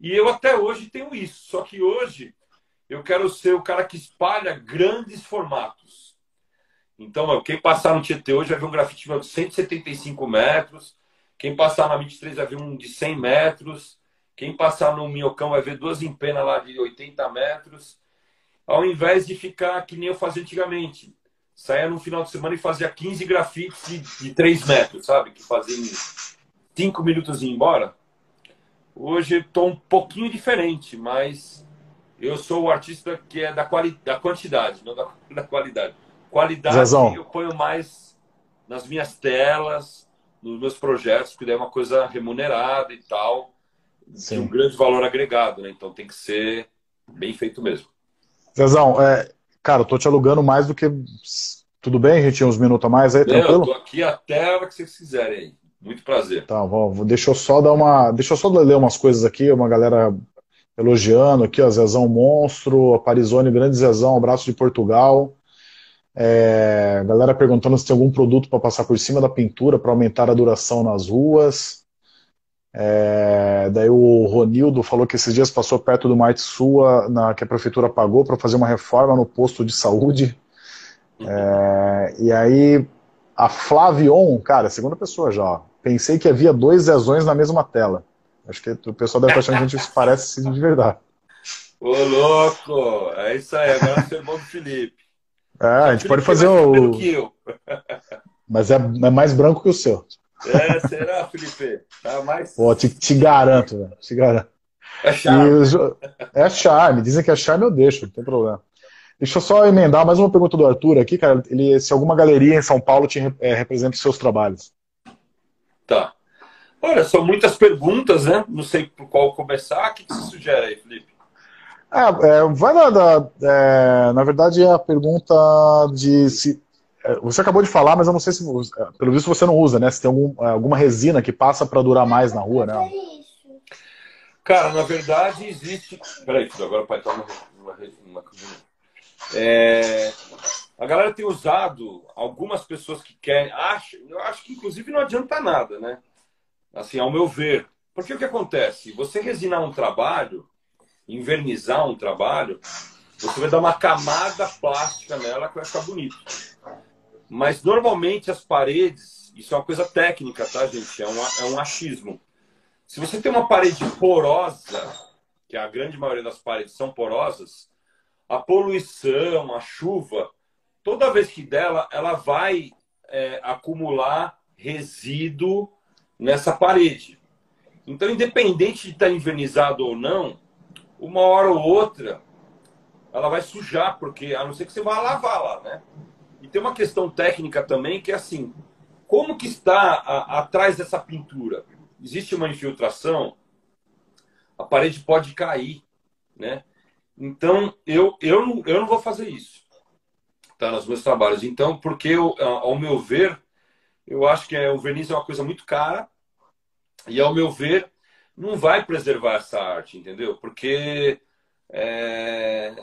E eu até hoje tenho isso, só que hoje eu quero ser o cara que espalha grandes formatos. Então, quem passar no Tietê hoje vai ver um grafite de 175 metros, quem passar na 23 vai ver um de 100 metros, quem passar no Minhocão vai ver duas empenas lá de 80 metros, ao invés de ficar que nem eu fazia antigamente. Saia no final de semana e fazia 15 grafites de, de 3 metros, sabe? Que fazia em 5 minutos e ir embora. Hoje estou um pouquinho diferente, mas eu sou o artista que é da, quali da quantidade, não da, da qualidade. Qualidade Zezão. eu ponho mais nas minhas telas, nos meus projetos, porque daí é uma coisa remunerada e tal, Sim. de um grande valor agregado, né? Então tem que ser bem feito mesmo. Zezão, é, cara, eu tô te alugando mais do que. Tudo bem? A gente tinha uns minutos a mais aí, tranquilo? Eu tô aqui até a hora que vocês quiserem aí. Muito prazer. Tá, vou, deixa eu só dar uma. Deixa eu só ler umas coisas aqui, uma galera elogiando aqui, ó, Zezão Monstro, a Parizone, grande Zezão, abraço de Portugal. É, galera perguntando se tem algum produto para passar por cima da pintura para aumentar a duração nas ruas. É, daí o Ronildo falou que esses dias passou perto do Marte Sua, na, que a prefeitura pagou para fazer uma reforma no posto de saúde. É, e aí a Flavion, cara, segunda pessoa já. Pensei que havia dois Zezões na mesma tela. Acho que o pessoal deve estar achando que a gente parece de verdade. Ô, louco! É isso aí, agora é o irmão do Felipe. É, a gente pode fazer o. Mas é, é mais branco que o seu. É, será, Felipe? Tá mais. Pô, te, te garanto, velho. Te garanto. É charme. É charme. Dizem que é charme, eu deixo, não tem problema. Deixa eu só emendar mais uma pergunta do Arthur aqui, cara. Ele, se alguma galeria em São Paulo te é, representa os seus trabalhos. Tá. Olha, são muitas perguntas, né? Não sei por qual começar. O que, que você sugere aí, Felipe? É, é, vai lá, da, é, na verdade, é a pergunta de se. É, você acabou de falar, mas eu não sei se. É, pelo visto você não usa, né? Se tem algum, alguma resina que passa para durar mais na rua, né? Cara, na verdade existe. Peraí, filho, agora o pai tá numa. numa, É... A galera tem usado, algumas pessoas que querem. Acho, eu acho que inclusive não adianta nada, né? Assim, ao meu ver. Porque o que acontece? Você resinar um trabalho invernizar um trabalho, você vai dar uma camada plástica nela que vai ficar bonito. Mas normalmente as paredes, isso é uma coisa técnica, tá, gente? É um, é um achismo. Se você tem uma parede porosa, que a grande maioria das paredes são porosas, a poluição, a chuva, toda vez que dela, ela vai é, acumular resíduo nessa parede. Então, independente de estar invernizado ou não, uma hora ou outra ela vai sujar, porque a não ser que você vá lavar lá, né? E tem uma questão técnica também que é assim: como que está a, atrás dessa pintura? Existe uma infiltração, a parede pode cair, né? Então eu, eu, eu não vou fazer isso, tá? Nos meus trabalhos. Então, porque eu, ao meu ver, eu acho que é, o verniz é uma coisa muito cara e ao meu ver não vai preservar essa arte, entendeu? Porque é,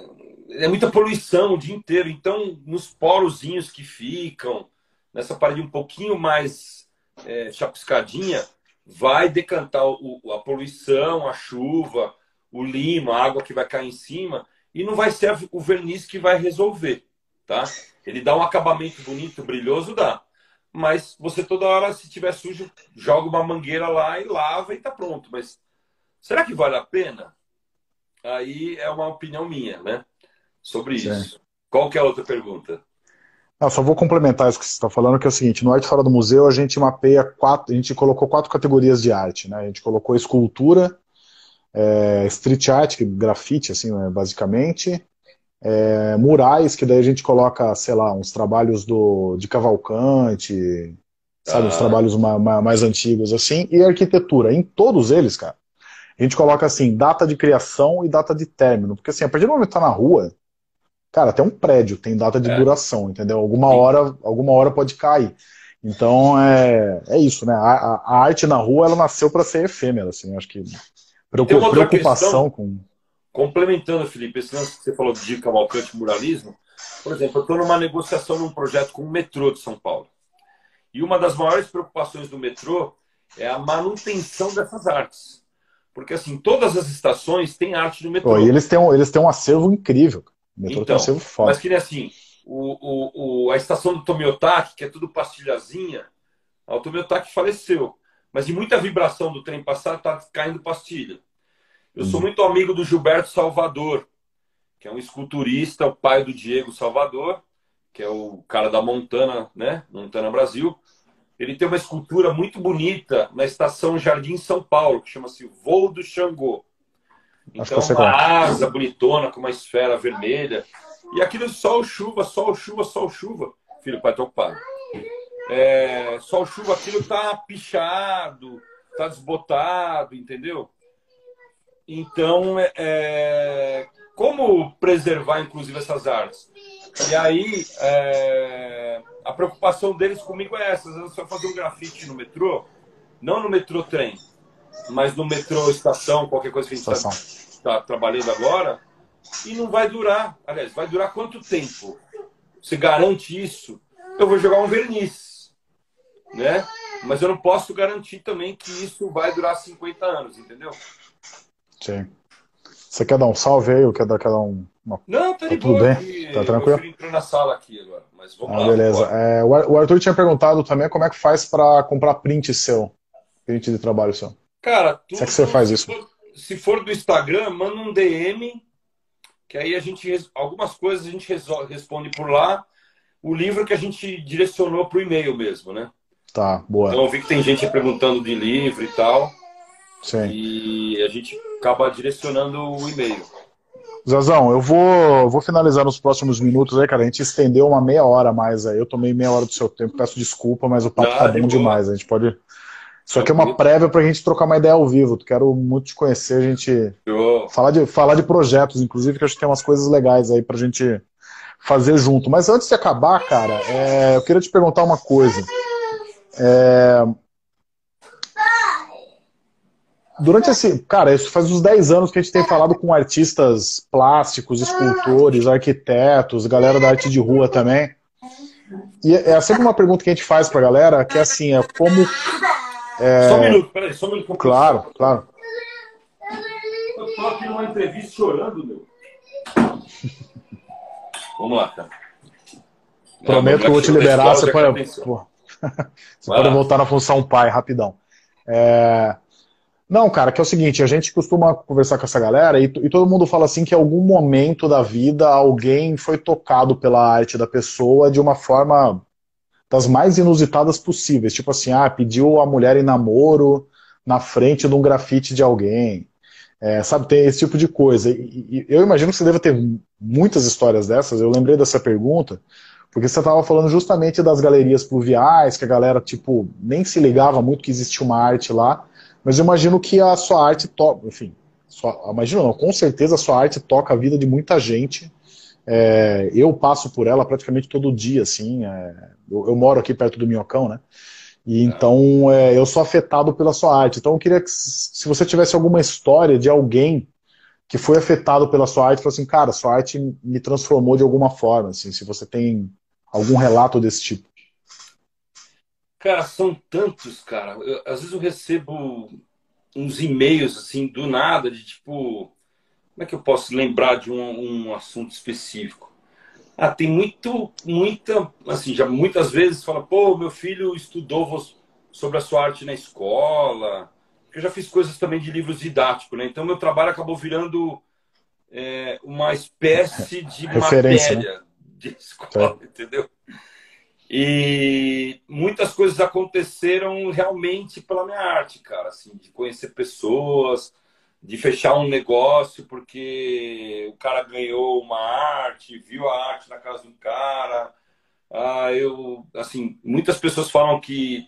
é muita poluição o dia inteiro. Então, nos porozinhos que ficam, nessa parede um pouquinho mais é, chapiscadinha, vai decantar o, a poluição, a chuva, o limo, a água que vai cair em cima, e não vai ser o verniz que vai resolver, tá? Ele dá um acabamento bonito, brilhoso, dá mas você toda hora, se tiver sujo, joga uma mangueira lá e lava e tá pronto. Mas será que vale a pena? Aí é uma opinião minha, né? Sobre Sim. isso. Qual que é a outra pergunta? Só vou complementar isso que você está falando, que é o seguinte, no Arte Fora do Museu a gente mapeia quatro, a gente colocou quatro categorias de arte, né? A gente colocou escultura, é, street art, grafite, assim, né, basicamente, é, murais, que daí a gente coloca, sei lá, uns trabalhos do, de Cavalcante, sabe, ah. uns trabalhos ma, ma, mais antigos, assim, e arquitetura. Em todos eles, cara, a gente coloca, assim, data de criação e data de término, porque, assim, a partir do momento que tá na rua, cara, até um prédio tem data de é. duração, entendeu? Alguma hora, alguma hora pode cair. Então, é, é isso, né? A, a arte na rua, ela nasceu para ser efêmera, assim, acho que preocupação com Complementando, Felipe, esse lance que você falou de Cavalcante muralismo, por exemplo, eu estou numa negociação num projeto com o metrô de São Paulo. E uma das maiores preocupações do metrô é a manutenção dessas artes. Porque, assim, todas as estações têm arte no metrô. Pô, e eles têm, um, eles têm um acervo incrível. O metrô então, tem um então, acervo forte. Mas que nem assim, o, o, o, a estação do Tomiotaki, que é tudo pastilhazinha, o Tomiotaki faleceu. Mas de muita vibração do trem passar, está caindo pastilha. Eu sou muito amigo do Gilberto Salvador, que é um esculturista, o pai do Diego Salvador, que é o cara da Montana, né? Montana Brasil. Ele tem uma escultura muito bonita na estação Jardim São Paulo, que chama-se Voo do Xangô. Então, uma asa bonitona com uma esfera vermelha. E aquilo sol, chuva, sol, chuva, sol, chuva. Filho, pai, tô ocupado. é, sol, chuva, aquilo tá pichado, tá desbotado, entendeu? Então, é, é, como preservar, inclusive, essas artes? E aí, é, a preocupação deles comigo é essa. Você vai fazer um grafite no metrô, não no metrô trem, mas no metrô estação, qualquer coisa que a gente está tá trabalhando agora, e não vai durar. Aliás, vai durar quanto tempo? Você garante isso? Eu vou jogar um verniz, né? Mas eu não posso garantir também que isso vai durar 50 anos, entendeu? Sim. Você quer dar um salve aí ou quer dar, quer dar um. Não, tá, tá de tudo boa. Bem? Tá tranquilo? Entrou na sala aqui agora, mas vamos ah, lá. Beleza. É, o Arthur tinha perguntado também como é que faz para comprar print seu, print de trabalho seu. Cara, tudo, Como é que você faz isso? Se for, se for do Instagram, manda um DM, que aí a gente algumas coisas a gente resolve, responde por lá. O livro que a gente direcionou para o e-mail mesmo, né? Tá, boa. Então eu vi que tem gente perguntando de livro e tal. Sim. E a gente acaba direcionando o e-mail. Zazão, eu vou, vou finalizar nos próximos minutos aí, cara. A gente estendeu uma meia hora mais aí. Eu tomei meia hora do seu tempo, peço desculpa, mas o papo ah, tá bom demais. A gente pode. Isso aqui é uma prévia pra gente trocar uma ideia ao vivo. Quero muito te conhecer, a gente. Falar de, falar de projetos, inclusive, que acho que tem umas coisas legais aí pra gente fazer junto. Mas antes de acabar, cara, é, eu queria te perguntar uma coisa. É, Durante esse. Cara, isso faz uns 10 anos que a gente tem falado com artistas plásticos, escultores, arquitetos, galera da arte de rua também. E é, é sempre uma pergunta que a gente faz pra galera, que é assim, é como. É... Só um minuto, peraí, só um minuto. Claro, claro. Eu tô aqui numa entrevista chorando, meu. Vamos lá, cara. Prometo que eu vou te liberar, você pode, você pode voltar na função pai, rapidão. É... Não, cara, que é o seguinte, a gente costuma conversar com essa galera e, e, todo mundo fala assim que em algum momento da vida alguém foi tocado pela arte da pessoa de uma forma das mais inusitadas possíveis. Tipo assim, ah, pediu a mulher em namoro na frente de um grafite de alguém. É, sabe, tem esse tipo de coisa. E, e, eu imagino que você deva ter muitas histórias dessas. Eu lembrei dessa pergunta, porque você estava falando justamente das galerias pluviais, que a galera, tipo, nem se ligava muito que existia uma arte lá. Mas eu imagino que a sua arte toca, enfim, sua, imagino não, com certeza a sua arte toca a vida de muita gente. É, eu passo por ela praticamente todo dia, assim. É, eu, eu, moro aqui perto do Minhocão, né? E então é, eu sou afetado pela sua arte. Então eu queria que, se você tivesse alguma história de alguém que foi afetado pela sua arte, falou assim, cara, sua arte me transformou de alguma forma, assim, se você tem algum relato desse tipo. Cara, são tantos, cara. Eu, às vezes eu recebo uns e-mails assim do nada, de tipo, como é que eu posso lembrar de um, um assunto específico? Ah, tem muito, muita, assim, já muitas vezes fala, pô, meu filho estudou sobre a sua arte na escola. Eu já fiz coisas também de livros didáticos, né? Então meu trabalho acabou virando é, uma espécie de matéria né? de escola, é. entendeu? E muitas coisas aconteceram realmente pela minha arte, cara, assim, de conhecer pessoas, de fechar um negócio porque o cara ganhou uma arte, viu a arte na casa do cara. Ah, eu, assim, muitas pessoas falam que,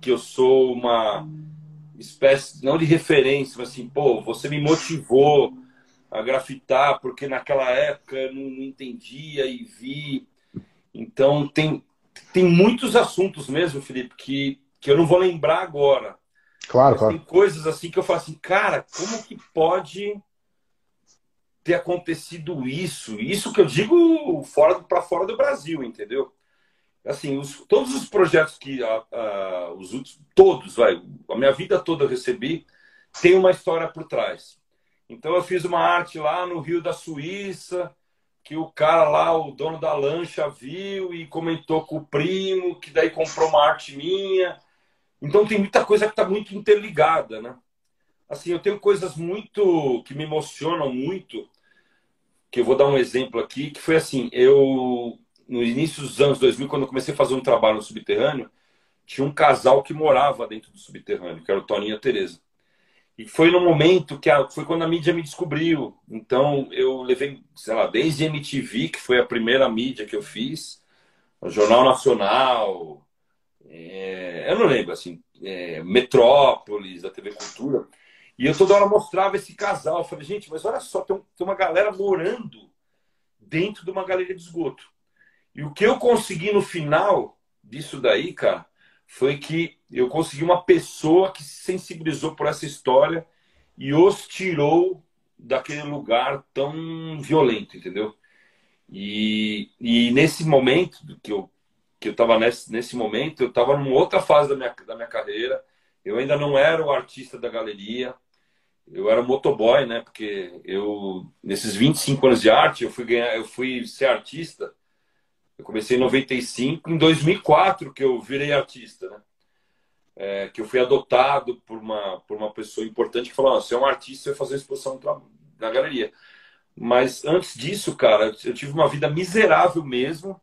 que eu sou uma espécie, não de referência, mas assim, pô, você me motivou a grafitar porque naquela época eu não, não entendia e vi. Então, tem, tem muitos assuntos mesmo, Felipe, que, que eu não vou lembrar agora. Claro, Mas claro. Tem coisas assim que eu falo assim, cara, como que pode ter acontecido isso? Isso que eu digo fora para fora do Brasil, entendeu? Assim, os, todos os projetos que a, a, os todos, vai, a minha vida toda eu recebi, tem uma história por trás. Então eu fiz uma arte lá no Rio da Suíça, que o cara lá, o dono da lancha, viu e comentou com o primo, que daí comprou uma arte minha. Então tem muita coisa que está muito interligada, né? Assim, eu tenho coisas muito que me emocionam muito, que eu vou dar um exemplo aqui, que foi assim, eu no início dos anos 2000, quando eu comecei a fazer um trabalho no subterrâneo, tinha um casal que morava dentro do subterrâneo, que era o Toninho e a Tereza. E foi no momento que a, foi quando a mídia me descobriu. Então eu levei, sei lá, desde MTV, que foi a primeira mídia que eu fiz, o Jornal Nacional, é, eu não lembro, assim, é, Metrópolis, da TV Cultura. E eu toda hora mostrava esse casal. Eu falei, gente, mas olha só, tem, tem uma galera morando dentro de uma galeria de esgoto. E o que eu consegui no final disso daí, cara, foi que eu consegui uma pessoa que se sensibilizou por essa história e os tirou daquele lugar tão violento, entendeu? E, e nesse momento que eu que eu estava nesse, nesse momento, eu estava numa outra fase da minha, da minha carreira. Eu ainda não era o artista da galeria, eu era motoboy, né? Porque eu, nesses 25 anos de arte, eu fui, ganhar, eu fui ser artista. Eu comecei em 95, em 2004 que eu virei artista, né? É, que eu fui adotado por uma, por uma pessoa importante que falou: você é um artista, você vai fazer exposição na galeria. Mas antes disso, cara, eu tive uma vida miserável mesmo.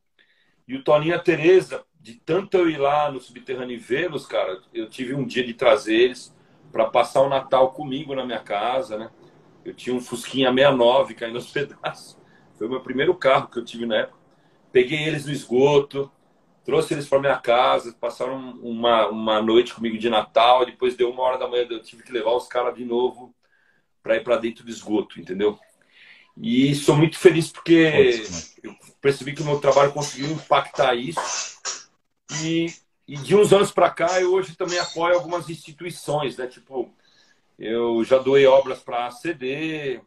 E o Toninho e a Tereza, de tanto eu ir lá no subterrâneo e vê-los, cara, eu tive um dia de trazer eles para passar o Natal comigo na minha casa, né? Eu tinha um Fusquinha 69 caindo aos pedaços. Foi o meu primeiro carro que eu tive na época. Peguei eles no esgoto, trouxe eles para minha casa, passaram uma, uma noite comigo de Natal. Depois deu uma hora da manhã, eu tive que levar os caras de novo para ir para dentro do esgoto, entendeu? E sou muito feliz porque eu percebi que o meu trabalho conseguiu impactar isso. E, e de uns anos para cá, eu hoje também apoio algumas instituições, né? Tipo, eu já doei obras para a ACD,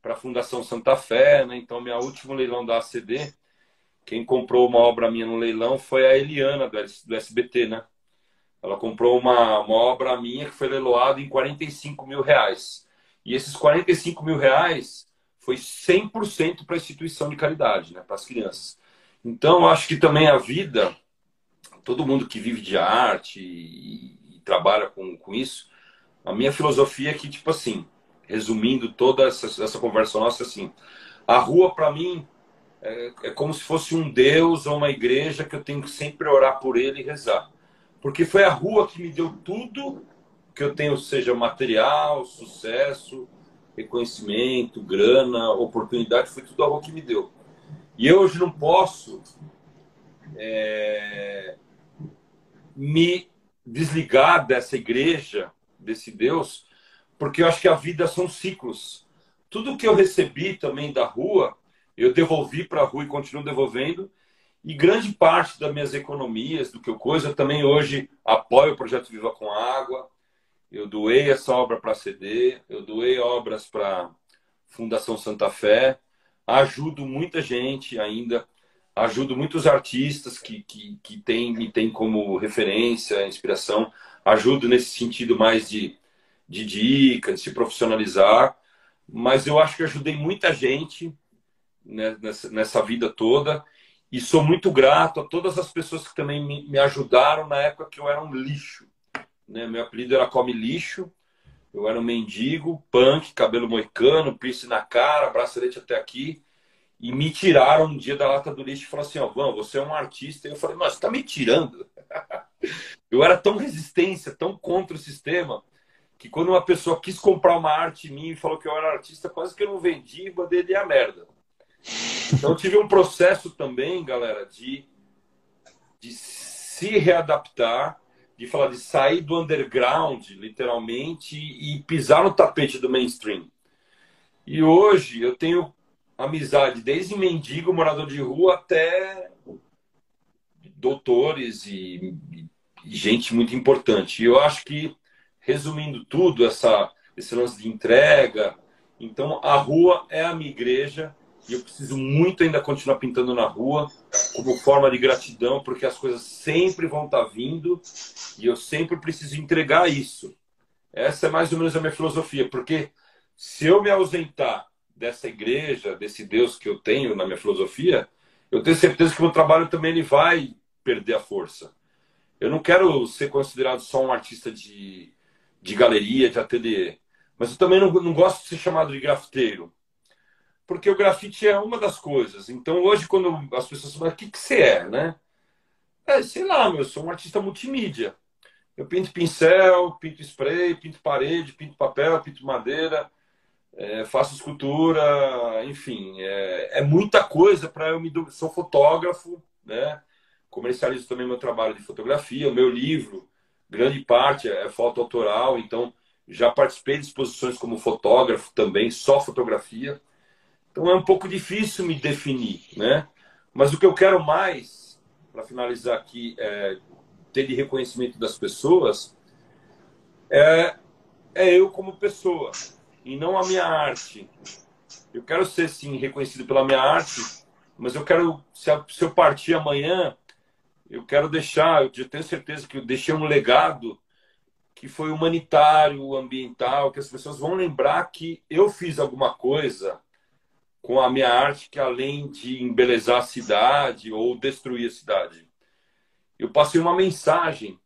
para a Fundação Santa Fé, né? Então, minha último leilão da ACD, quem comprou uma obra minha no leilão foi a Eliana, do, SBT, né? Ela comprou uma, uma obra minha que foi leiloada em 45 mil reais. E esses 45 mil reais foi 100% para a instituição de caridade, né, para as crianças. Então, acho que também a vida, todo mundo que vive de arte e, e trabalha com, com isso, a minha filosofia é que, tipo assim, resumindo toda essa, essa conversa nossa, assim, a rua, para mim, é, é, como se fosse um Deus ou uma igreja que eu tenho que sempre orar por ele e rezar. Porque foi a rua que me deu tudo que eu tenho, seja material, sucesso, reconhecimento, grana, oportunidade, foi tudo a rua que me deu. E eu hoje não posso é, me desligar dessa igreja, desse Deus, porque eu acho que a vida são ciclos. Tudo que eu recebi também da rua, eu devolvi para a rua e continuo devolvendo. E grande parte das minhas economias, do que eu coisa, eu também hoje apoio o projeto Viva com Água, eu doei essa obra para a CD, eu doei obras para Fundação Santa Fé, ajudo muita gente ainda, ajudo muitos artistas que, que, que tem, me tem como referência, inspiração, ajudo nesse sentido mais de, de dica, de se profissionalizar, mas eu acho que ajudei muita gente né, nessa, nessa vida toda e sou muito grato a todas as pessoas que também me, me ajudaram na época que eu era um lixo né? Meu apelido era Come Lixo. Eu era um mendigo, punk, cabelo moicano, piercing na cara, bracelete até aqui. E me tiraram um dia da lata do lixo e falaram assim: Ó, Van, você é um artista. E eu falei: Mas você tá me tirando? eu era tão resistência, tão contra o sistema, que quando uma pessoa quis comprar uma arte minha e falou que eu era artista, quase que eu não vendi e mandei a merda. Então tive um processo também, galera, de, de se readaptar de falar de sair do underground, literalmente, e pisar no tapete do mainstream. E hoje eu tenho amizade desde mendigo, morador de rua, até doutores e, e gente muito importante. E eu acho que, resumindo tudo, essa, esse lance de entrega, então a rua é a minha igreja e eu preciso muito ainda continuar pintando na rua como forma de gratidão, porque as coisas sempre vão estar vindo e eu sempre preciso entregar isso. Essa é mais ou menos a minha filosofia, porque se eu me ausentar dessa igreja, desse Deus que eu tenho na minha filosofia, eu tenho certeza que o meu trabalho também ele vai perder a força. Eu não quero ser considerado só um artista de, de galeria, de ateliê, mas eu também não, não gosto de ser chamado de grafiteiro porque o grafite é uma das coisas. Então, hoje, quando as pessoas falam, o que, que você é, né? É, sei lá, meu, eu sou um artista multimídia. Eu pinto pincel, pinto spray, pinto parede, pinto papel, pinto madeira, é, faço escultura, enfim, é, é muita coisa para eu me. Sou fotógrafo, né? comercializo também meu trabalho de fotografia, o meu livro, grande parte é foto autoral, então já participei de exposições como fotógrafo também, só fotografia. Então é um pouco difícil me definir, né? Mas o que eu quero mais, para finalizar aqui, é, ter de reconhecimento das pessoas, é, é eu como pessoa, e não a minha arte. Eu quero ser, sim, reconhecido pela minha arte, mas eu quero, se, se eu partir amanhã, eu quero deixar, eu tenho certeza que eu deixei um legado que foi humanitário, ambiental, que as pessoas vão lembrar que eu fiz alguma coisa com a minha arte que além de embelezar a cidade ou destruir a cidade. Eu passei uma mensagem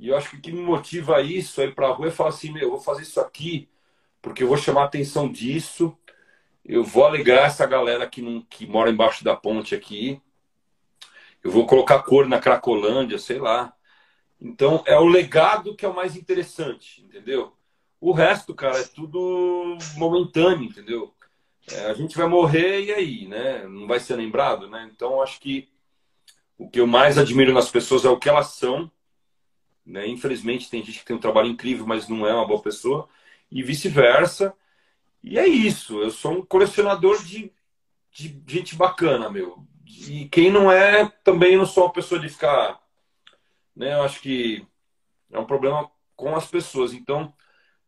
e eu acho que o que me motiva isso aí para a rua é falar assim, meu, eu vou fazer isso aqui porque eu vou chamar a atenção disso, eu vou alegrar essa galera que, não, que mora embaixo da ponte aqui, eu vou colocar cor na Cracolândia, sei lá. Então é o legado que é o mais interessante, entendeu? O resto, cara, é tudo momentâneo, entendeu? É, a gente vai morrer e aí, né? Não vai ser lembrado, né? Então acho que o que eu mais admiro nas pessoas é o que elas são. Né? Infelizmente tem gente que tem um trabalho incrível, mas não é uma boa pessoa e vice-versa. E é isso. Eu sou um colecionador de, de gente bacana, meu. E quem não é, também não sou uma pessoa de ficar. Né? Eu acho que é um problema com as pessoas. Então,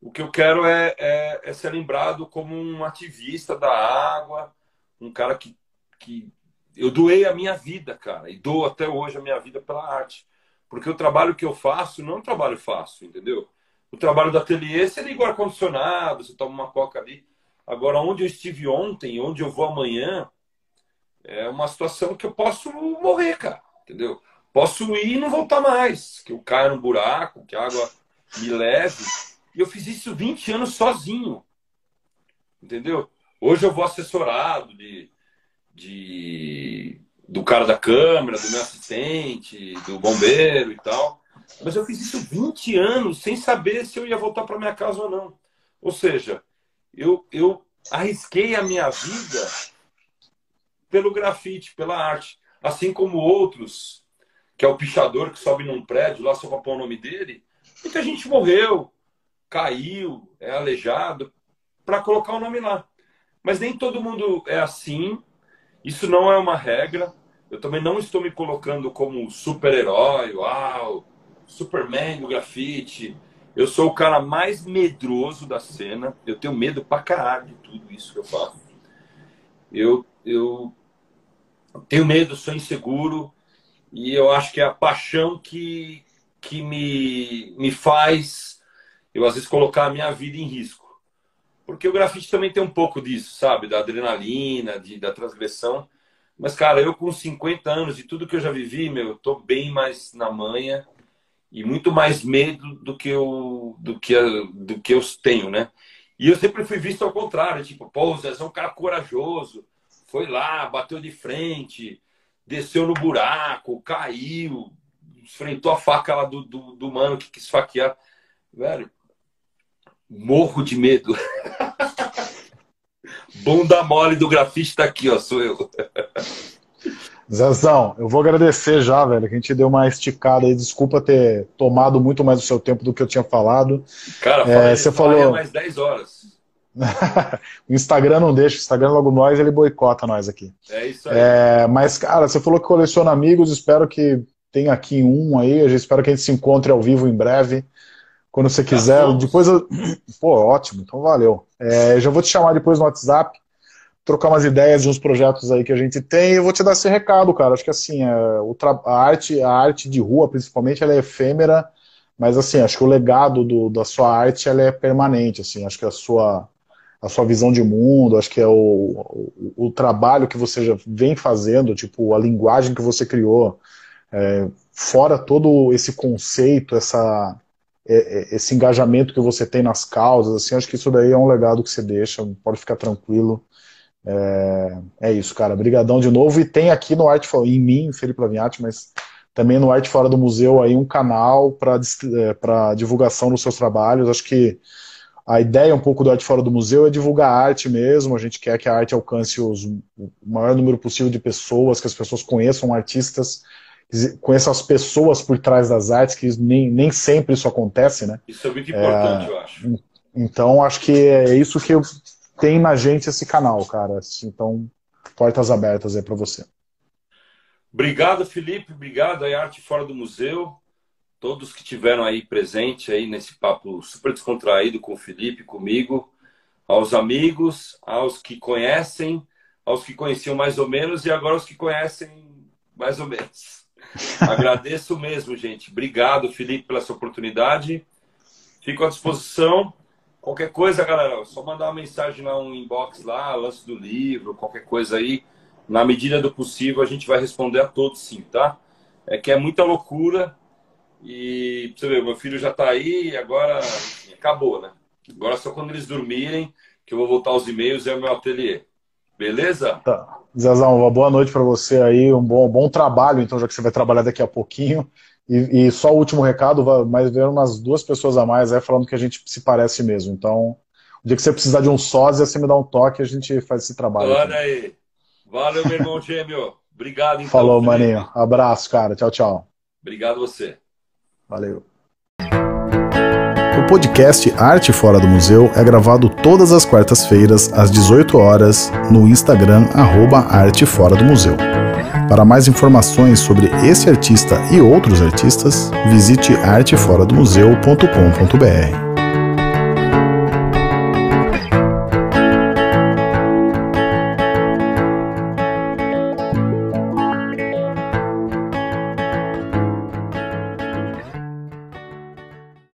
o que eu quero é, é, é ser lembrado como um ativista da água, um cara que, que. Eu doei a minha vida, cara, e dou até hoje a minha vida pela arte. Porque o trabalho que eu faço não é um trabalho fácil, entendeu? O trabalho do ateliê, você liga o ar-condicionado, você toma uma coca ali. Agora, onde eu estive ontem, onde eu vou amanhã, é uma situação que eu posso morrer, cara. Entendeu? Posso ir e não voltar mais. Que eu caia no buraco, que a água me leve. E eu fiz isso 20 anos sozinho. Entendeu? Hoje eu vou assessorado de, de do cara da câmera, do meu assistente, do bombeiro e tal. Mas eu fiz isso 20 anos sem saber se eu ia voltar para minha casa ou não. Ou seja, eu, eu arrisquei a minha vida pelo grafite, pela arte. Assim como outros, que é o pichador que sobe num prédio lá só para pôr o nome dele. Muita gente morreu, caiu, é aleijado, para colocar o nome lá. Mas nem todo mundo é assim. Isso não é uma regra. Eu também não estou me colocando como super-herói, uau, Superman do grafite. Eu sou o cara mais medroso da cena. Eu tenho medo pra caralho de tudo isso que eu faço. Eu, eu tenho medo, sou inseguro. E eu acho que é a paixão que, que me, me faz eu, às vezes, colocar a minha vida em risco. Porque o grafite também tem um pouco disso, sabe? Da adrenalina, de, da transgressão. Mas, cara, eu com 50 anos e tudo que eu já vivi, meu, eu tô bem mais na manha e muito mais medo do que eu do que do que eu tenho, né? E eu sempre fui visto ao contrário, tipo, pô, o Zezé é um cara corajoso, foi lá, bateu de frente, desceu no buraco, caiu, enfrentou a faca lá do, do, do mano que quis faquear. Velho, morro de medo. Bunda mole do grafite tá aqui, ó, sou eu. Zezão, eu vou agradecer já, velho, que a gente deu uma esticada aí. Desculpa ter tomado muito mais do seu tempo do que eu tinha falado. Cara, é, você falou mais 10 horas. o Instagram não deixa, o Instagram logo nós, ele boicota nós aqui. É isso aí. É, mas, cara, você falou que coleciona amigos, espero que tenha aqui um aí, eu espero que a gente se encontre ao vivo em breve, quando você quiser. Depois, eu... pô, ótimo, então valeu. É, já vou te chamar depois no WhatsApp, trocar umas ideias de uns projetos aí que a gente tem. E eu vou te dar esse recado, cara. Acho que assim, é, a, arte, a arte de rua, principalmente, ela é efêmera, mas assim, acho que o legado do, da sua arte ela é permanente. Assim, acho que a sua, a sua visão de mundo, acho que é o, o, o trabalho que você já vem fazendo, tipo, a linguagem que você criou, é, fora todo esse conceito, essa, é, é, esse engajamento que você tem nas causas, assim, acho que isso daí é um legado que você deixa, pode ficar tranquilo. É, é isso, cara. Brigadão de novo. E tem aqui no Arte em mim, Felipe Laviati, mas também no Arte Fora do Museu aí um canal para é, divulgação dos seus trabalhos. Acho que a ideia um pouco do Arte Fora do Museu é divulgar a arte mesmo. A gente quer que a arte alcance os, o maior número possível de pessoas, que as pessoas conheçam artistas conheça as pessoas por trás das artes, que nem, nem sempre isso acontece, né? Isso é muito importante, é, eu acho. Então, acho que é isso que tem na gente esse canal, cara. Então, portas abertas aí para você. Obrigado, Felipe. Obrigado aí, Arte Fora do Museu. Todos que tiveram aí presente aí nesse papo super descontraído com o Felipe, comigo, aos amigos, aos que conhecem, aos que conheciam mais ou menos e agora os que conhecem mais ou menos. Agradeço mesmo, gente. Obrigado, Felipe, pela sua oportunidade. Fico à disposição. Qualquer coisa, galera, só mandar uma mensagem lá, um inbox lá, lance do livro, qualquer coisa aí. Na medida do possível, a gente vai responder a todos sim, tá? É que é muita loucura. E você vê, meu filho já tá aí agora acabou, né? Agora só quando eles dormirem que eu vou voltar aos e-mails e é o meu ateliê. Beleza? Tá. Zezão, uma boa noite para você aí, um bom, bom trabalho, então, já que você vai trabalhar daqui a pouquinho. E, e só o último recado, vai ver umas duas pessoas a mais aí falando que a gente se parece mesmo. Então, o dia que você precisar de um sósia, você me dá um toque e a gente faz esse trabalho. Olha aí. Valeu, meu irmão gêmeo. Obrigado, então. Falou, Felipe. maninho. Abraço, cara. Tchau, tchau. Obrigado você. Valeu. Podcast Arte Fora do Museu é gravado todas as quartas-feiras, às 18 horas, no Instagram, arroba Arte Fora do Museu. Para mais informações sobre esse artista e outros artistas, visite arteforadomuseu.com.br.